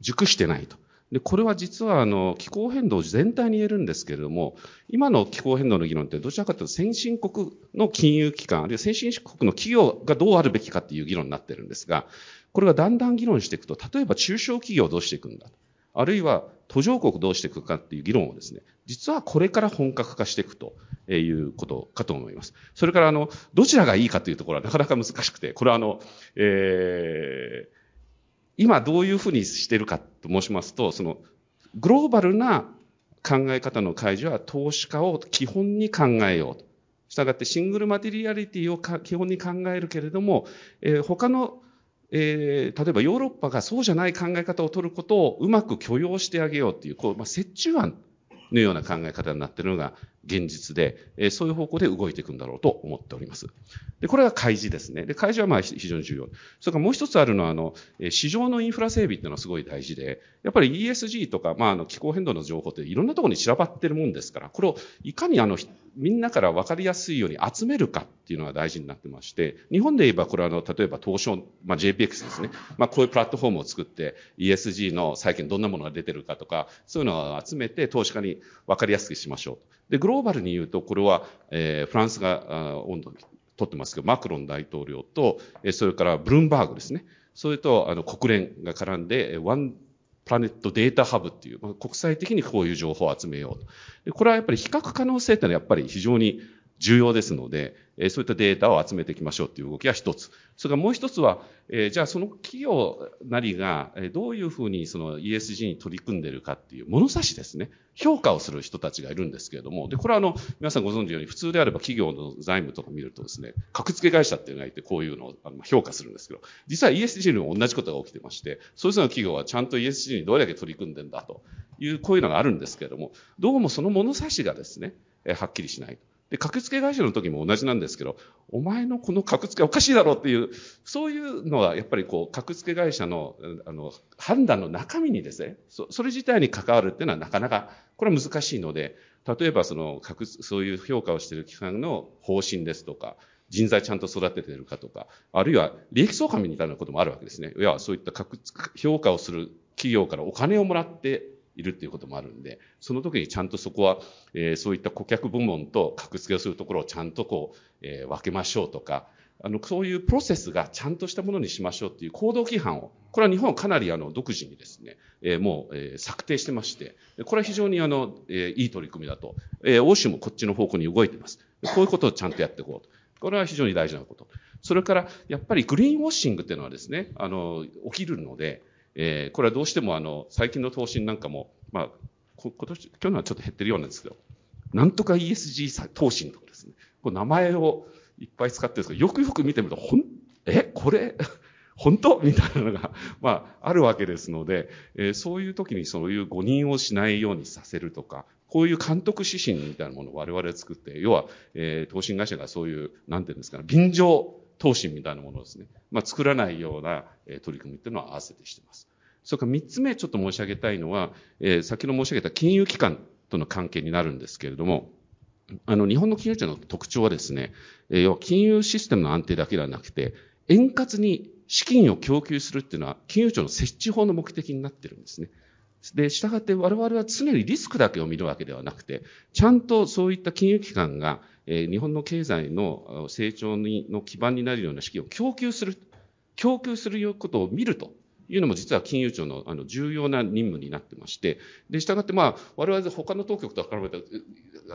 熟してないと。で、これは実は、あの、気候変動全体に言えるんですけれども、今の気候変動の議論ってどちらかというと先進国の金融機関、あるいは先進国の企業がどうあるべきかっていう議論になってるんですが、これがだんだん議論していくと、例えば中小企業をどうしていくんだ。あるいは途上国どうしていくかっていう議論をですね、実はこれから本格化していくとえいうことかと思います。それからあの、どちらがいいかというところはなかなか難しくて、これはあの、えー、今どういうふうにしているかと申しますと、その、グローバルな考え方の開示は投資家を基本に考えようと。したがってシングルマテリアリティを基本に考えるけれども、えー、他のえー、例えばヨーロッパがそうじゃない考え方を取ることをうまく許容してあげようっていう、こう、まあ、折衷案のような考え方になっているのが現実で、えー、そういう方向で動いていくんだろうと思っております。で、これが開示ですね。で、開示はまあ非常に重要。それからもう一つあるのは、あの、市場のインフラ整備っていうのはすごい大事で、やっぱり ESG とか、まあ、あの、気候変動の情報っていろんなところに散らばってるもんですから、これをいかにあの、みんなから分かりやすいように集めるかっていうのが大事になってまして、日本で言えばこれはあの、例えば東証、まあ、JPX ですね。まあ、こういうプラットフォームを作って、ESG の最近どんなものが出てるかとか、そういうのを集めて投資家に分かりやすくしましょう。で、グローバルに言うと、これは、えー、フランスが温度取ってますけど、マクロン大統領と、えー、それからブルームバーグですね。それと、あの、国連が絡んで、ワンプラネットデータハブっていう、国際的にこういう情報を集めようと。これはやっぱり比較可能性ってのはやっぱり非常に重要ですので、えそういったデータを集めていきましょうという動きが一つ。それからもう一つは、えじゃあその企業なりが、えどういうふうにその ESG に取り組んでるかっていう物差しですね。評価をする人たちがいるんですけれども、で、これはあの、皆さんご存知のように、普通であれば企業の財務とか見るとですね、格付け会社っていうのがいて、こういうのを評価するんですけど、実は ESG にも同じことが起きてまして、そういうの企業はちゃんと ESG にどれだけ取り組んでんだという、こういうのがあるんですけれども、どうもその物差しがですね、はっきりしない。で、格付け会社の時も同じなんですけど、お前のこの格付けおかしいだろうっていう、そういうのはやっぱりこう、格付け会社の、あの、判断の中身にですね、そそれ自体に関わるっていうのはなかなか、これは難しいので、例えばその、そういう評価をしている機関の方針ですとか、人材ちゃんと育ててるかとか、あるいは利益相関みたいなこともあるわけですね。いや、そういった格評価をする企業からお金をもらっているっていうこともあるんで、その時にちゃんとそこは、えー、そういった顧客部門と格付けをするところをちゃんとこう、えー、分けましょうとか、あの、そういうプロセスがちゃんとしたものにしましょうっていう行動規範を、これは日本はかなりあの、独自にですね、えー、もう、えー、策定してまして、これは非常にあの、えー、いい取り組みだと。えー、欧州もこっちの方向に動いてます。こういうことをちゃんとやっていこうと。これは非常に大事なこと。それから、やっぱりグリーンウォッシングっていうのはですね、あの、起きるので、えー、これはどうしてもあの、最近の投資なんかも、まあ、今年、去年はちょっと減ってるようなんですけど、なんとか ESG 投資とかですね、こう名前をいっぱい使ってるんですけど、よくよく見てみると、ほん、え、これ、本当？みたいなのが、まあ、あるわけですので、えー、そういう時にそういう誤認をしないようにさせるとか、こういう監督指針みたいなものを我々作って、要は、えー、投資会社がそういう、なんていうんですかね、便乗投資みたいなものをですね、まあ、作らないような、取り組みっていうのは合わせてしています。それから三つ目ちょっと申し上げたいのは、えー、先ほど申し上げた金融機関との関係になるんですけれども、あの、日本の金融庁の特徴はですね、え、要は金融システムの安定だけではなくて、円滑に資金を供給するっていうのは、金融庁の設置法の目的になってるんですね。で、従って我々は常にリスクだけを見るわけではなくて、ちゃんとそういった金融機関がえ、日本の経済の成長の基盤になるような資金を供給する、供給することを見るというのも実は金融庁のあの重要な任務になってまして、で、従ってまあ、我々他の当局と比べて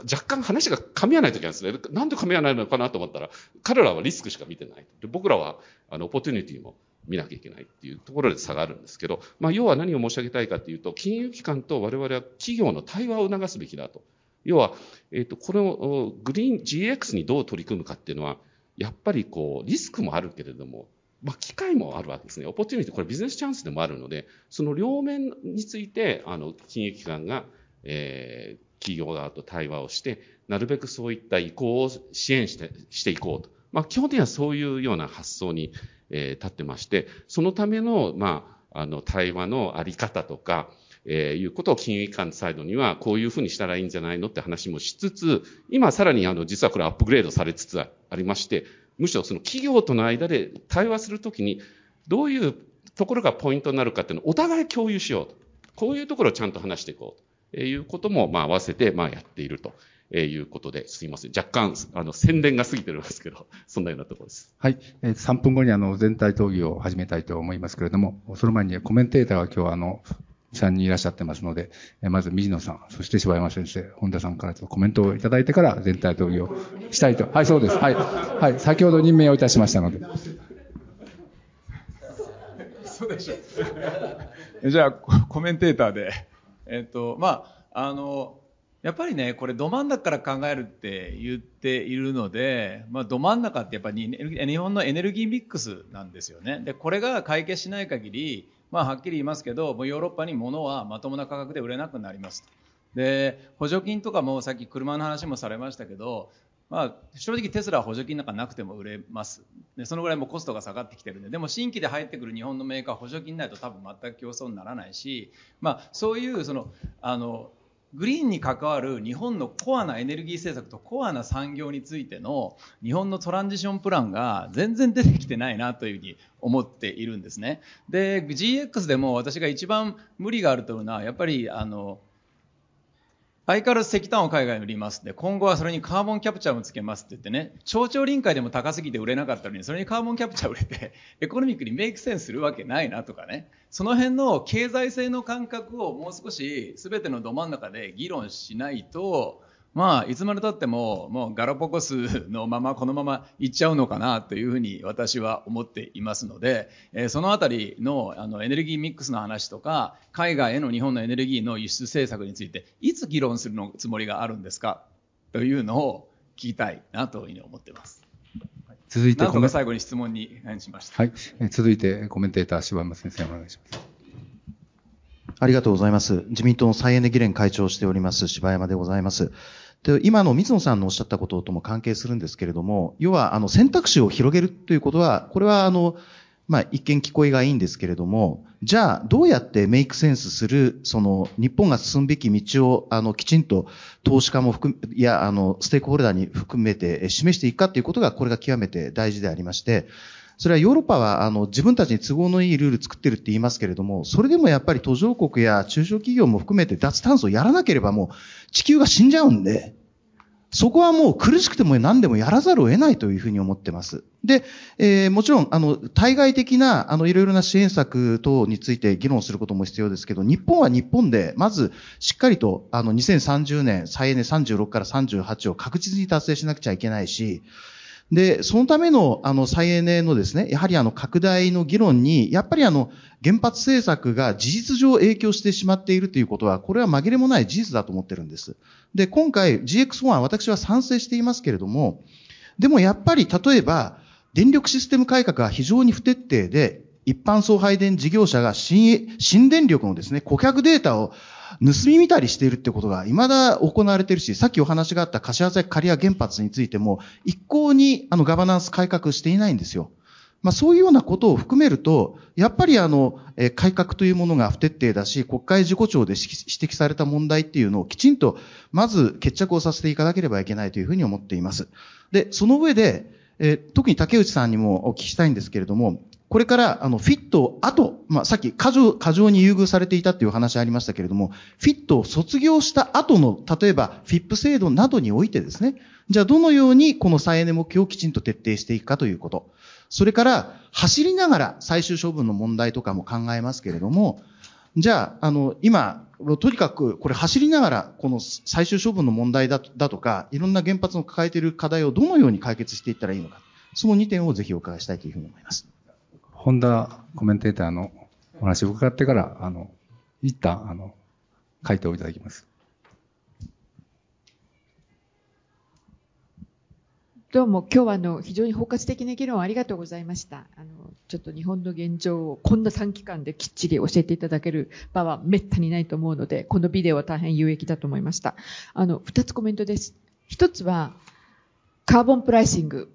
若干話が噛み合わない時なんですね。なんで噛み合わないのかなと思ったら、彼らはリスクしか見てない。で僕らは、あの、オポチュニティも見なきゃいけないっていうところで差があるんですけど、まあ、要は何を申し上げたいかというと、金融機関と我々は企業の対話を促すべきだと。要は、えっ、と、このグリーン GX にどう取り組むかっていうのは、やっぱりこう、リスクもあるけれども、まあ、機会もあるわけですね。オポチュニティ、これビジネスチャンスでもあるので、その両面について、あの、金融機関が、えー、企業側と対話をして、なるべくそういった移行を支援して、していこうと。まあ、基本的にはそういうような発想に、えー、立ってまして、そのための、まあ、あの、対話のあり方とか、えー、いうことを金融機関サイドにはこういうふうにしたらいいんじゃないのって話もしつつ、今さらにあの、実はこれアップグレードされつつありまして、むしろその企業との間で対話するときに、どういうところがポイントになるかっていうのをお互い共有しようと。こういうところをちゃんと話していこうということも、まあ、合わせて、まあ、やっていると。えいうことで、すいません。若干、あの、宣伝が過ぎてるんですけど、そんなようなところです。はい。えー、3分後にあの、全体討議を始めたいと思いますけれども、その前にコメンテーターが今日あの、3人いらっしゃってますので、まず水野さん、そして柴山先生、本田さんからちょっとコメントをいただいてから全体討議をしたいと。はい、そうです。はい。はい。先ほど任命をいたしましたので。そうでしょ。じゃあ、コメンテーターで。えっ、と、まあ、あの、やっぱりね、これど真ん中から考えるって言っているので、まあ、ど真ん中ってやっぱり日本のエネルギーミックスなんですよね。で、これが解決しない限り、まあ、はっきり言いますけど、もうヨーロッパに物はまともな価格で売れなくなりますで、補助金とかもさっき車の話もされましたけど、まあ、正直テスラは補助金なんかなくても売れます。で、そのぐらいもコストが下がってきてるんで、でも新規で入ってくる日本のメーカー補助金ないと多分全く競争にならないし、まあ、そういう、その、あの、グリーンに関わる日本のコアなエネルギー政策とコアな産業についての日本のトランジションプランが全然出てきてないなというふうに思っているんですね。で、GX でも私が一番無理があるというのは、やっぱりあの、相変わらず石炭を海外に売ります。で、今後はそれにカーボンキャプチャーもつけますって言ってね、町長臨界でも高すぎて売れなかったのに、それにカーボンキャプチャー売れて、エコノミックにメイクセンスするわけないなとかね、その辺の経済性の感覚をもう少し全てのど真ん中で議論しないと、まあ、いつまでたっても、もうガラポコスのまま、このまま行っちゃうのかなというふうに私は思っていますので、えー、そのあたりのあのエネルギーミックスの話とか、海外への日本のエネルギーの輸出政策について、いつ議論するのつもりがあるんですかというのを聞きたいなというふうに思っています。続いてなんとか最後に質問にしました。はい。続いてコメンテーター、柴山先生お願いします。ありがとうございます。自民党の再エネ議連会長をしております、柴山でございます。で今の水野さんのおっしゃったこととも関係するんですけれども、要はあの選択肢を広げるということは、これはあの、まあ、一見聞こえがいいんですけれども、じゃあ、どうやってメイクセンスする、その、日本が進むべき道を、あの、きちんと投資家も含め、いや、あの、ステークホルダーに含めて示していくかということが、これが極めて大事でありまして、それはヨーロッパは、あの、自分たちに都合のいいルール作ってるって言いますけれども、それでもやっぱり途上国や中小企業も含めて脱炭素をやらなければもう地球が死んじゃうんで、そこはもう苦しくても何でもやらざるを得ないというふうに思ってます。で、えー、もちろん、あの、対外的な、あの、いろいろな支援策等について議論することも必要ですけど、日本は日本で、まず、しっかりと、あの、2030年、再エネ36から38を確実に達成しなくちゃいけないし、で、そのための、あの、再エネのですね、やはりあの、拡大の議論に、やっぱりあの、原発政策が事実上影響してしまっているということは、これは紛れもない事実だと思ってるんです。で、今回 GX 法案私は賛成していますけれども、でもやっぱり例えば、電力システム改革が非常に不徹底で、一般送配電事業者が新新電力のですね、顧客データを盗み見たりしているってことが未だ行われているし、さっきお話があった柏崎刈谷原発についても、一向にあのガバナンス改革していないんですよ。まあそういうようなことを含めると、やっぱりあの、え改革というものが不徹底だし、国会事故調で指摘された問題っていうのをきちんと、まず決着をさせていかなければいけないというふうに思っています。で、その上で、え特に竹内さんにもお聞きしたいんですけれども、これから、あの、フィット後、まあ、さっき過剰、過剰に優遇されていたっていう話ありましたけれども、フィットを卒業した後の、例えば、フィップ制度などにおいてですね、じゃあどのようにこの再エネ目標をきちんと徹底していくかということ。それから、走りながら最終処分の問題とかも考えますけれども、じゃあ、あの、今、とにかく、これ走りながら、この最終処分の問題だだとか、いろんな原発の抱えている課題をどのように解決していったらいいのか、その2点をぜひお伺いしたいというふうに思います。本田コメンテーターのお話を伺ってから、あの、一旦、あの、回答をいただきます。どうも今日はあの非常に包括的な議論ありがとうございました。あのちょっと日本の現状をこんな短期間できっちり教えていただける場はめったにないと思うので、このビデオは大変有益だと思いました。あの二つコメントです。一つはカーボンプライシング。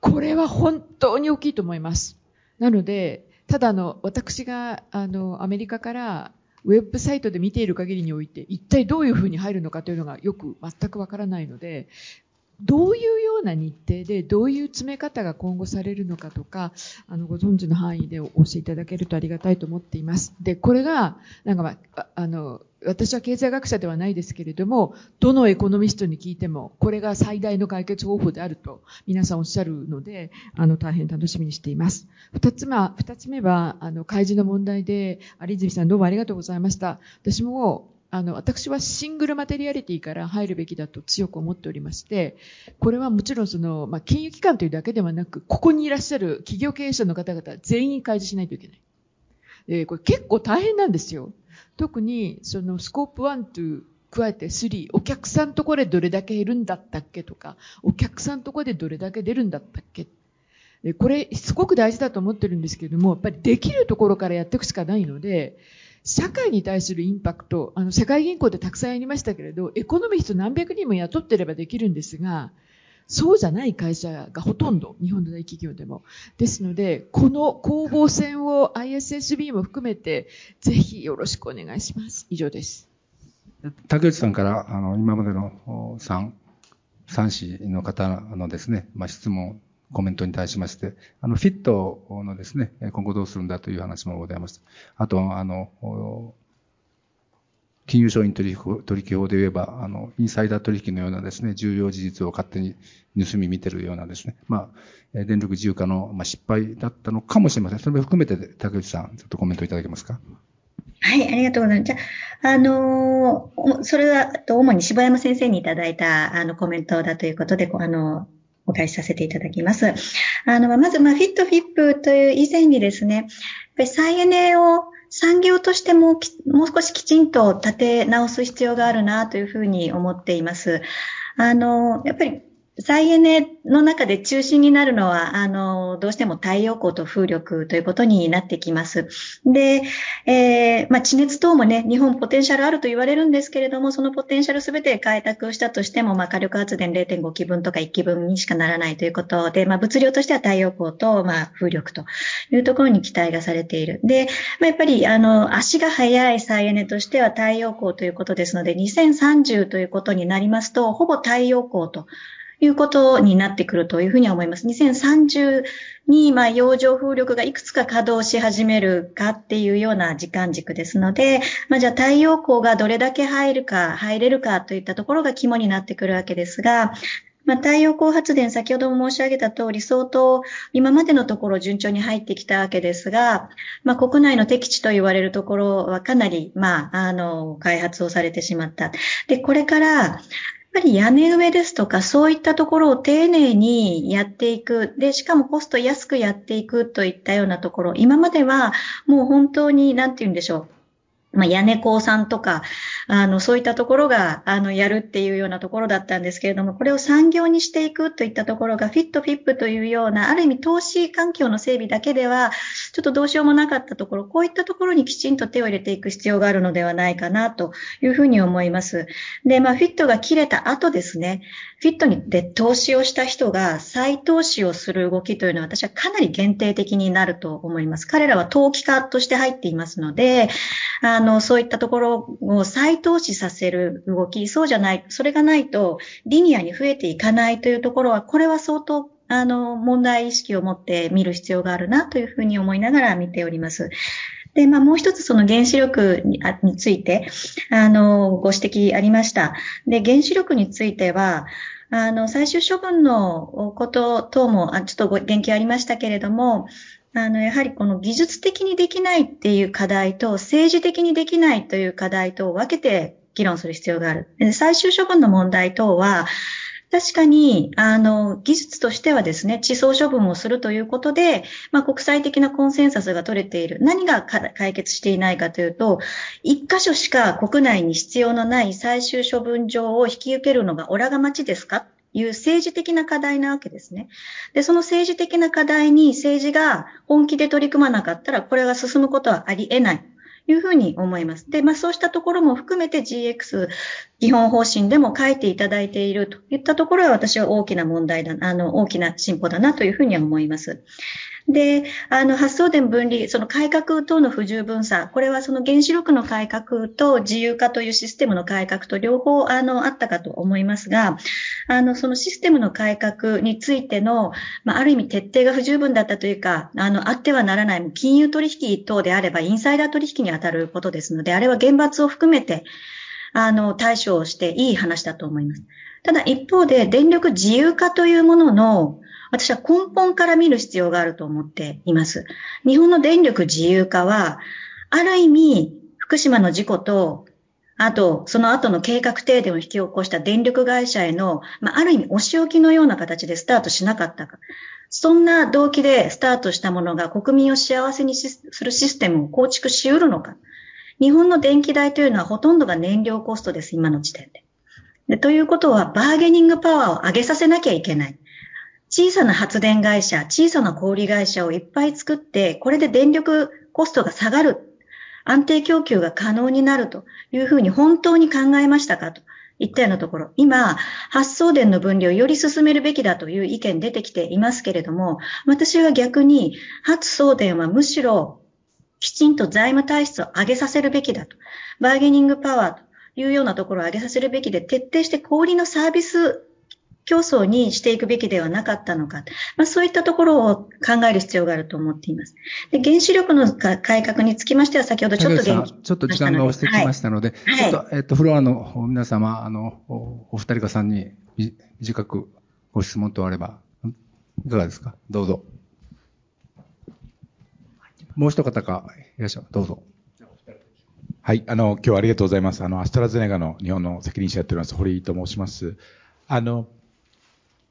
これは本当に大きいと思います。なので、ただあの、私があの、アメリカからウェブサイトで見ている限りにおいて、一体どういうふうに入るのかというのがよく全くわからないので、どういうような日程でどういう詰め方が今後されるのかとかあのご存知の範囲でお教えいただけるとありがたいと思っています。でこれがなんか、まあ、あの私は経済学者ではないですけれどもどのエコノミストに聞いてもこれが最大の解決方法であると皆さんおっしゃるのであの大変楽しみにしています。二つ目は二つ目はあの開示の問題で有泉さんどうもありがとうございました。私もあの、私はシングルマテリアリティから入るべきだと強く思っておりまして、これはもちろんその、まあ、金融機関というだけではなく、ここにいらっしゃる企業経営者の方々全員開示しないといけない。で、これ結構大変なんですよ。特に、そのスコープ1と加えて3、お客さんとこでどれだけいるんだったっけとか、お客さんとこでどれだけ出るんだったっけこれすごく大事だと思ってるんですけれども、やっぱりできるところからやっていくしかないので、社会に対するインパクト、あの、世界銀行でたくさんやりましたけれど、エコノミスト何百人も雇ってればできるんですが、そうじゃない会社がほとんど、日本の大企業でも。ですので、この攻防戦を ISSB も含めて、ぜひよろしくお願いします。以上です。竹内さんから、あの、今までの3、3氏の方のですね、まあ、質問コメントに対しまして、あの、フィットのですね、今後どうするんだという話もございました。あと、あの、金融商品取引取引法で言えば、あの、インサイダー取引のようなですね、重要事実を勝手に盗み見てるようなですね、まあ、電力自由化の、まあ、失敗だったのかもしれません。それも含めて、竹内さん、ちょっとコメントいただけますか？はい、ありがとうございます。じゃあ、あのー、それは、主に柴山先生にいただいた、あの、コメントだということで、あの、お返しさせていただきます。あの、まず、まあ、フィットフィップという以前にですね、再エネを産業としてももう少しきちんと立て直す必要があるなというふうに思っています。あの、やっぱり再エネの中で中心になるのは、あの、どうしても太陽光と風力ということになってきます。で、えー、まあ、地熱等もね、日本ポテンシャルあると言われるんですけれども、そのポテンシャルすべて開拓したとしても、まあ、火力発電0.5基分とか1基分にしかならないということで、まあ、物量としては太陽光と、まあ、風力というところに期待がされている。で、まあ、やっぱり、あの、足が速い再エネとしては太陽光ということですので、2030ということになりますと、ほぼ太陽光ということになってくるというふうに思います。2030に、まあ、洋上風力がいくつか稼働し始めるかっていうような時間軸ですので、まあ、じゃあ太陽光がどれだけ入るか、入れるかといったところが肝になってくるわけですが、まあ、太陽光発電、先ほども申し上げた通り、相当今までのところ順調に入ってきたわけですが、まあ、国内の適地と言われるところはかなり、まあ、あの、開発をされてしまった。で、これから、ぱり屋根上ですとか、そういったところを丁寧にやっていく。で、しかもコスト安くやっていくといったようなところ。今まではもう本当に、なんて言うんでしょう。まあ、屋根工さんとか、あの、そういったところが、あの、やるっていうようなところだったんですけれども、これを産業にしていくといったところが、フィットフィップというような、ある意味投資環境の整備だけでは、ちょっとどうしようもなかったところ、こういったところにきちんと手を入れていく必要があるのではないかな、というふうに思います。で、まあ、フィットが切れた後ですね、フィットにで投資をした人が再投資をする動きというのは私はかなり限定的になると思います。彼らは投機家として入っていますので、あの、そういったところを再投資させる動き、そうじゃない、それがないとリニアに増えていかないというところは、これは相当あの、問題意識を持って見る必要があるなというふうに思いながら見ております。で、まあ、もう一つその原子力にについて、あの、ご指摘ありました。で、原子力については、あの、最終処分のこと等も、あちょっとご言及ありましたけれども、あの、やはりこの技術的にできないっていう課題と、政治的にできないという課題と分けて議論する必要がある。最終処分の問題等は、確かに、あの、技術としてはですね、地層処分をするということで、まあ、国際的なコンセンサスが取れている。何が解決していないかというと、一箇所しか国内に必要のない最終処分場を引き受けるのがオラが町ですか？いう政治的な課題なわけですね。で、その政治的な課題に政治が本気で取り組まなかったら、これが進むことはあり得ない。いうふうに思います。で、まあそうしたところも含めて GX 基本方針でも書いていただいているといったところは私は大きな問題だ、あの、大きな進歩だなというふうには思います。で、あの、発送電分離、その改革等の不十分さ、これはその原子力の改革と自由化というシステムの改革と両方、あの、あったかと思いますが、あの、そのシステムの改革についての、まあ、ある意味徹底が不十分だったというか、あの、あってはならない、金融取引等であれば、インサイダー取引に当たることですので、あれは厳罰を含めて、あの、対処をしていい話だと思います。ただ一方で、電力自由化というものの、私は根本から見る必要があると思っています。日本の電力自由化は、ある意味、福島の事故と、あと、その後の計画停電を引き起こした電力会社への、まあ、ある意味、お仕置きのような形でスタートしなかったか。そんな動機でスタートしたものが国民を幸せにするシステムを構築し得るのか。日本の電気代というのはほとんどが燃料コストです、今の時点で。でということは、バーゲニングパワーを上げさせなきゃいけない。小さな発電会社、小さな小売会社をいっぱい作って、これで電力コストが下がる。安定供給が可能になるというふうに本当に考えましたかといったようなところ。今、発送電の分離をより進めるべきだという意見出てきていますけれども、私は逆に発送電はむしろきちんと財務体質を上げさせるべきだと。バーゲニングパワーというようなところを上げさせるべきで、徹底して小売のサービス競争にしていくべきではなかったのか。まあ、そういったところを考える必要があると思っています。で原子力の改革につきましては、先ほどちょっとちょっと時間が押してきましたので、はい、ちょっと、えっと、フロアの皆様、あの、お二人かさんに短くご質問とあれば、いかがですか？どうぞ。もう一方か、いらっしゃる。どうぞ。はい、あの、今日はありがとうございます。あの、アストラゼネカの日本の責任者やっております、堀井と申します。あの、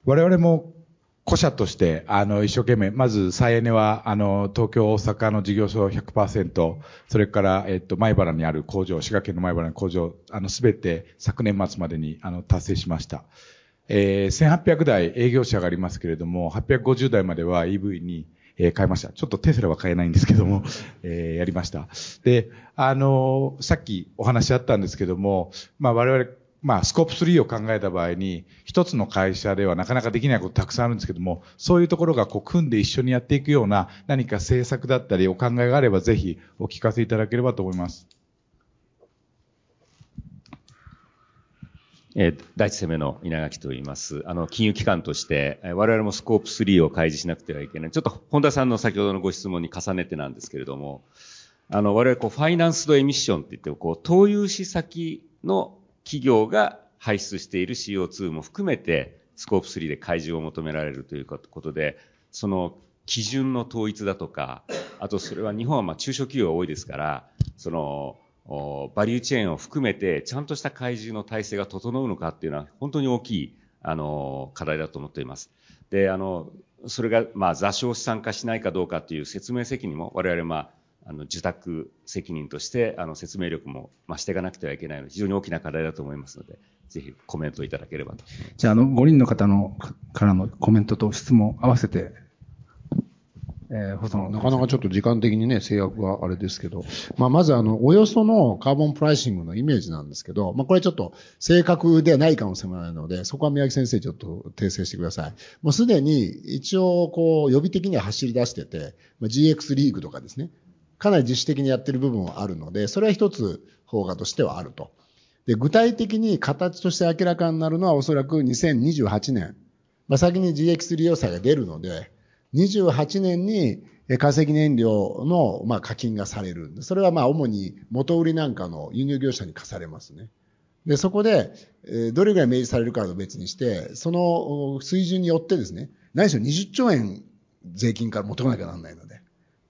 我々も個社として、あの、一生懸命、まず、再エネは、あの、東京、大阪の事業所100%、それから、えっと、前原にある工場、滋賀県の前原の工場、あの、すべて昨年末までに、あの、達成しました。えー、1800台営業車がありますけれども、850台までは EV に、えー、変えました。ちょっとテスラは買えないんですけども、えー、やりました。で、あのさっきお話あったんですけども、まあ我々、まあ、スコープ3を考えた場合に、一つの会社ではなかなかできないことたくさんあるんですけども、そういうところがこう組んで一緒にやっていくような何か政策だったりお考えがあれば、ぜひお聞かせいただければと思います。えー、第一生命の稲垣と言います。あの、金融機関として、我々もスコープ3を開示しなくてはいけない。ちょっと、本田さんの先ほどのご質問に重ねてなんですけれども、あの、我々、こう、ファイナンスドエミッションって言って、こう、投融資先の企業が排出している CO2 も含めて、スコープ3で開示を求められるということで、その基準の統一だとか、あとそれは日本はま中小企業が多いですから、その、バリューチェーンを含めて、ちゃんとした開示の体制が整うのかっていうのは、本当に大きい、あの、課題だと思っています。で、あの、それが、まあ、座礁資産化しないかどうかっていう説明責任も、我々、まあ、あの受託責任としてあの説明力も増していかなくてはいけないので非常に大きな課題だと思いますのでぜひコメントいただければと。じゃあ、あの、5人の方のからのコメントと質問合わせて、えー、なかなかちょっと時間的にね、制約があれですけど、まあ、まずあの、およそのカーボンプライシングのイメージなんですけど、まあ、これちょっと正確ではないかもしれないので、そこは宮城先生ちょっと訂正してください。もうすでに一応こう、予備的には走り出してて、まあ、GX リーグとかですね、かなり自主的にやってる部分はあるので、それは一つ方がとしてはあると。で、具体的に形として明らかになるのはおそらく2028年まあ、先に GX 利用者が出るので、28年に化石燃料のまあ課金がされる。それはまあ主に元売りなんかの輸入業者に課されますね。で、そこで、どれぐらい明示されるかは別にして、その水準によってですね、何しろ20兆円税金から持ってこなきゃならないので、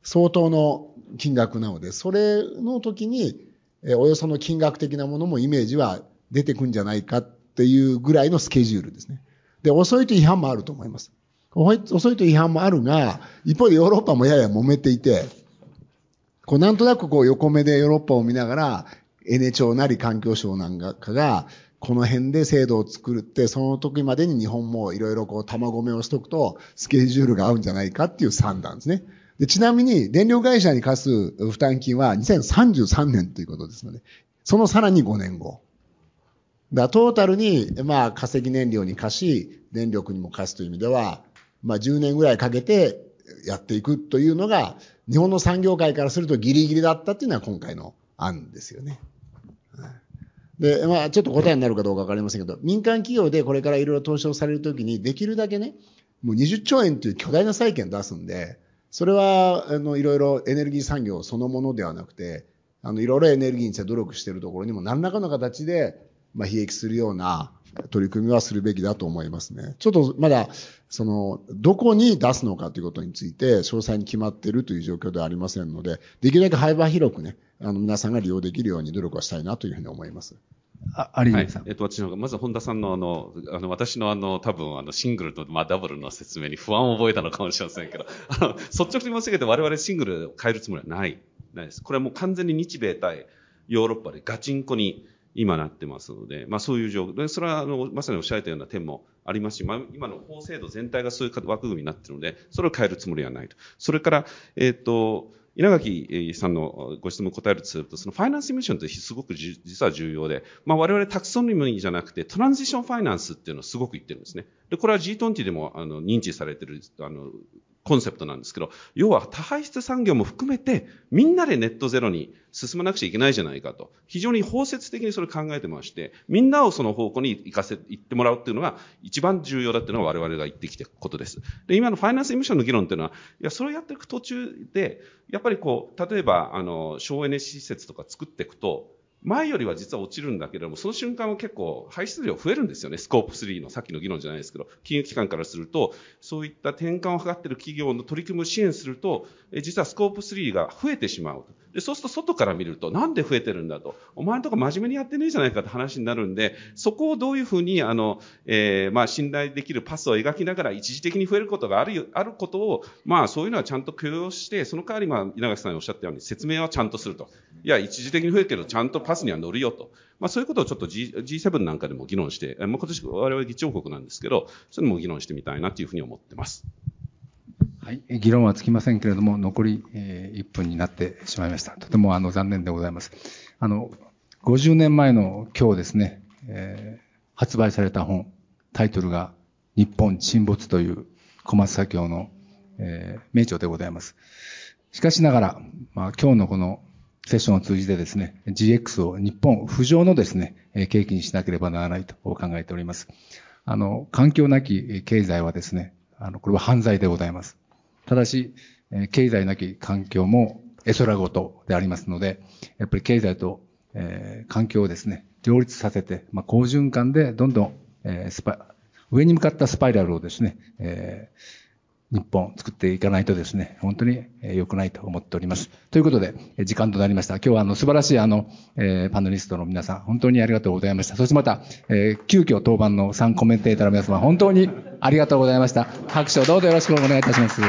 相当の金額なので、それの時に、えおよその金額的なものもイメージは出てくんじゃないかっていうぐらいのスケジュールですね。で、遅いと違反もあると思います。遅いと違反もあるが、一方でヨーロッパもやや揉めていて、こうなんとなくこう横目でヨーロッパを見ながら、エネ庁なり環境省なんかが、この辺で制度を作って、その時までに日本もいろいろこう玉込めをしとくと、スケジュールが合うんじゃないかっていう算段ですね。でちなみに、電力会社に課す負担金は2033年ということですので、そのさらに5年後。だトータルに、まあ、化石燃料に貸し、電力にも貸すという意味では、まあ、10年ぐらいかけてやっていくというのが、日本の産業界からするとギリギリだったっていうのは今回の案ですよね。で、まあ、ちょっと答えになるかどうかわかりませんけど、民間企業でこれからいろいろ投資をされるときに、できるだけね、もう20兆円という巨大な債券出すんで、それは、あの、いろいろエネルギー産業そのものではなくて、あの、いろいろエネルギーにして努力しているところにも何らかの形で、まあ、悲劇するような取り組みはするべきだと思いますね。ちょっとまだ、その、どこに出すのかということについて、詳細に決まっているという状況ではありませんので、できるだけ幅広くね、あの、皆さんが利用できるように努力はしたいなというふうに思います。あ、ありがとうございます。えっと、私の、まず本田さんのあの、あの、私のあの、多分あの、シングルと、まあ、ダブルの説明に不安を覚えたのかもしれませんけど、あの、率直に申し上げて我々シングルを変えるつもりはない。ないです。これはもう完全に日米対ヨーロッパでガチンコに今なってますので、まあそういう状況で、それはあの、まさにおっしゃられたような点もありますし、まあ今の法制度全体がそういう枠組みになっているので、それを変えるつもりはないと。それから、えっ、ー、と、稲垣さんのご質問答えるとすると、そのファイナンスミッションってすごく実は重要で、まあ我々タクソノミーじゃなくてトランジションファイナンスっていうのをすごく言ってるんですね。で、これは G20 でもあの認知されてる、あの、コンセプトなんですけど、要は多排出産業も含めて、みんなでネットゼロに進まなくちゃいけないじゃないかと。非常に包摂的にそれ考えてまして、みんなをその方向に行かせ、行ってもらうっていうのが一番重要だっていうのが我々が言ってきたことです。で、今のファイナンスエミッションの議論っていうのは、いや、それをやっていく途中で、やっぱりこう、例えば、あの、省エネ施設とか作っていくと、前よりは実は落ちるんだけれども、その瞬間は結構排出量増えるんですよね。スコープ3のさっきの議論じゃないですけど、金融機関からすると、そういった転換を図っている企業の取り組みを支援すると、実はスコープ3が増えてしまう。で、そうすると外から見ると、なんで増えてるんだと。お前のとこ真面目にやってねえじゃないかって話になるんで、そこをどういうふうに、あの、えー、まあ、信頼できるパスを描きながら一時的に増えることがある、あることを、まあ、そういうのはちゃんと許容して、その代わり、まあ、稲垣さんがおっしゃったように説明はちゃんとすると。いや、一時的に増えるけど、ちゃんとパススには乗るよと。まあ、そういうことをちょっと G G7 なんかでも議論して、まあ、今年我々議長国なんですけど、そういうのも議論してみたいなというふうに思ってます。はい、議論はつきませんけれども、残り、えー、1分になってしまいました。とてもあの残念でございます。あの、50年前の今日ですね、えー、発売された本、タイトルが日本沈没という小松左京の、えー、名著でございます。しかしながら、まあ、今日のこのセッションを通じてですね、GX を日本浮上のですね、契機にしなければならないと考えております。あの、環境なき経済はですね、あの、これは犯罪でございます。ただし、経済なき環境も絵空事でありますので、やっぱり経済と、えー、環境をですね、両立させて、まあ、好循環でどんどん、えー、スパ、上に向かったスパイラルをですね、えー、日本作っていかないとですね、本当に良くないと思っております。ということで、時間となりました。今日はあの素晴らしいあの、えー、パネリストの皆さん、本当にありがとうございました。そしてまた、えー、急遽登板の3コメンテーターの皆様、本当にありがとうございました。拍手をどうぞよろしくお願いいたします。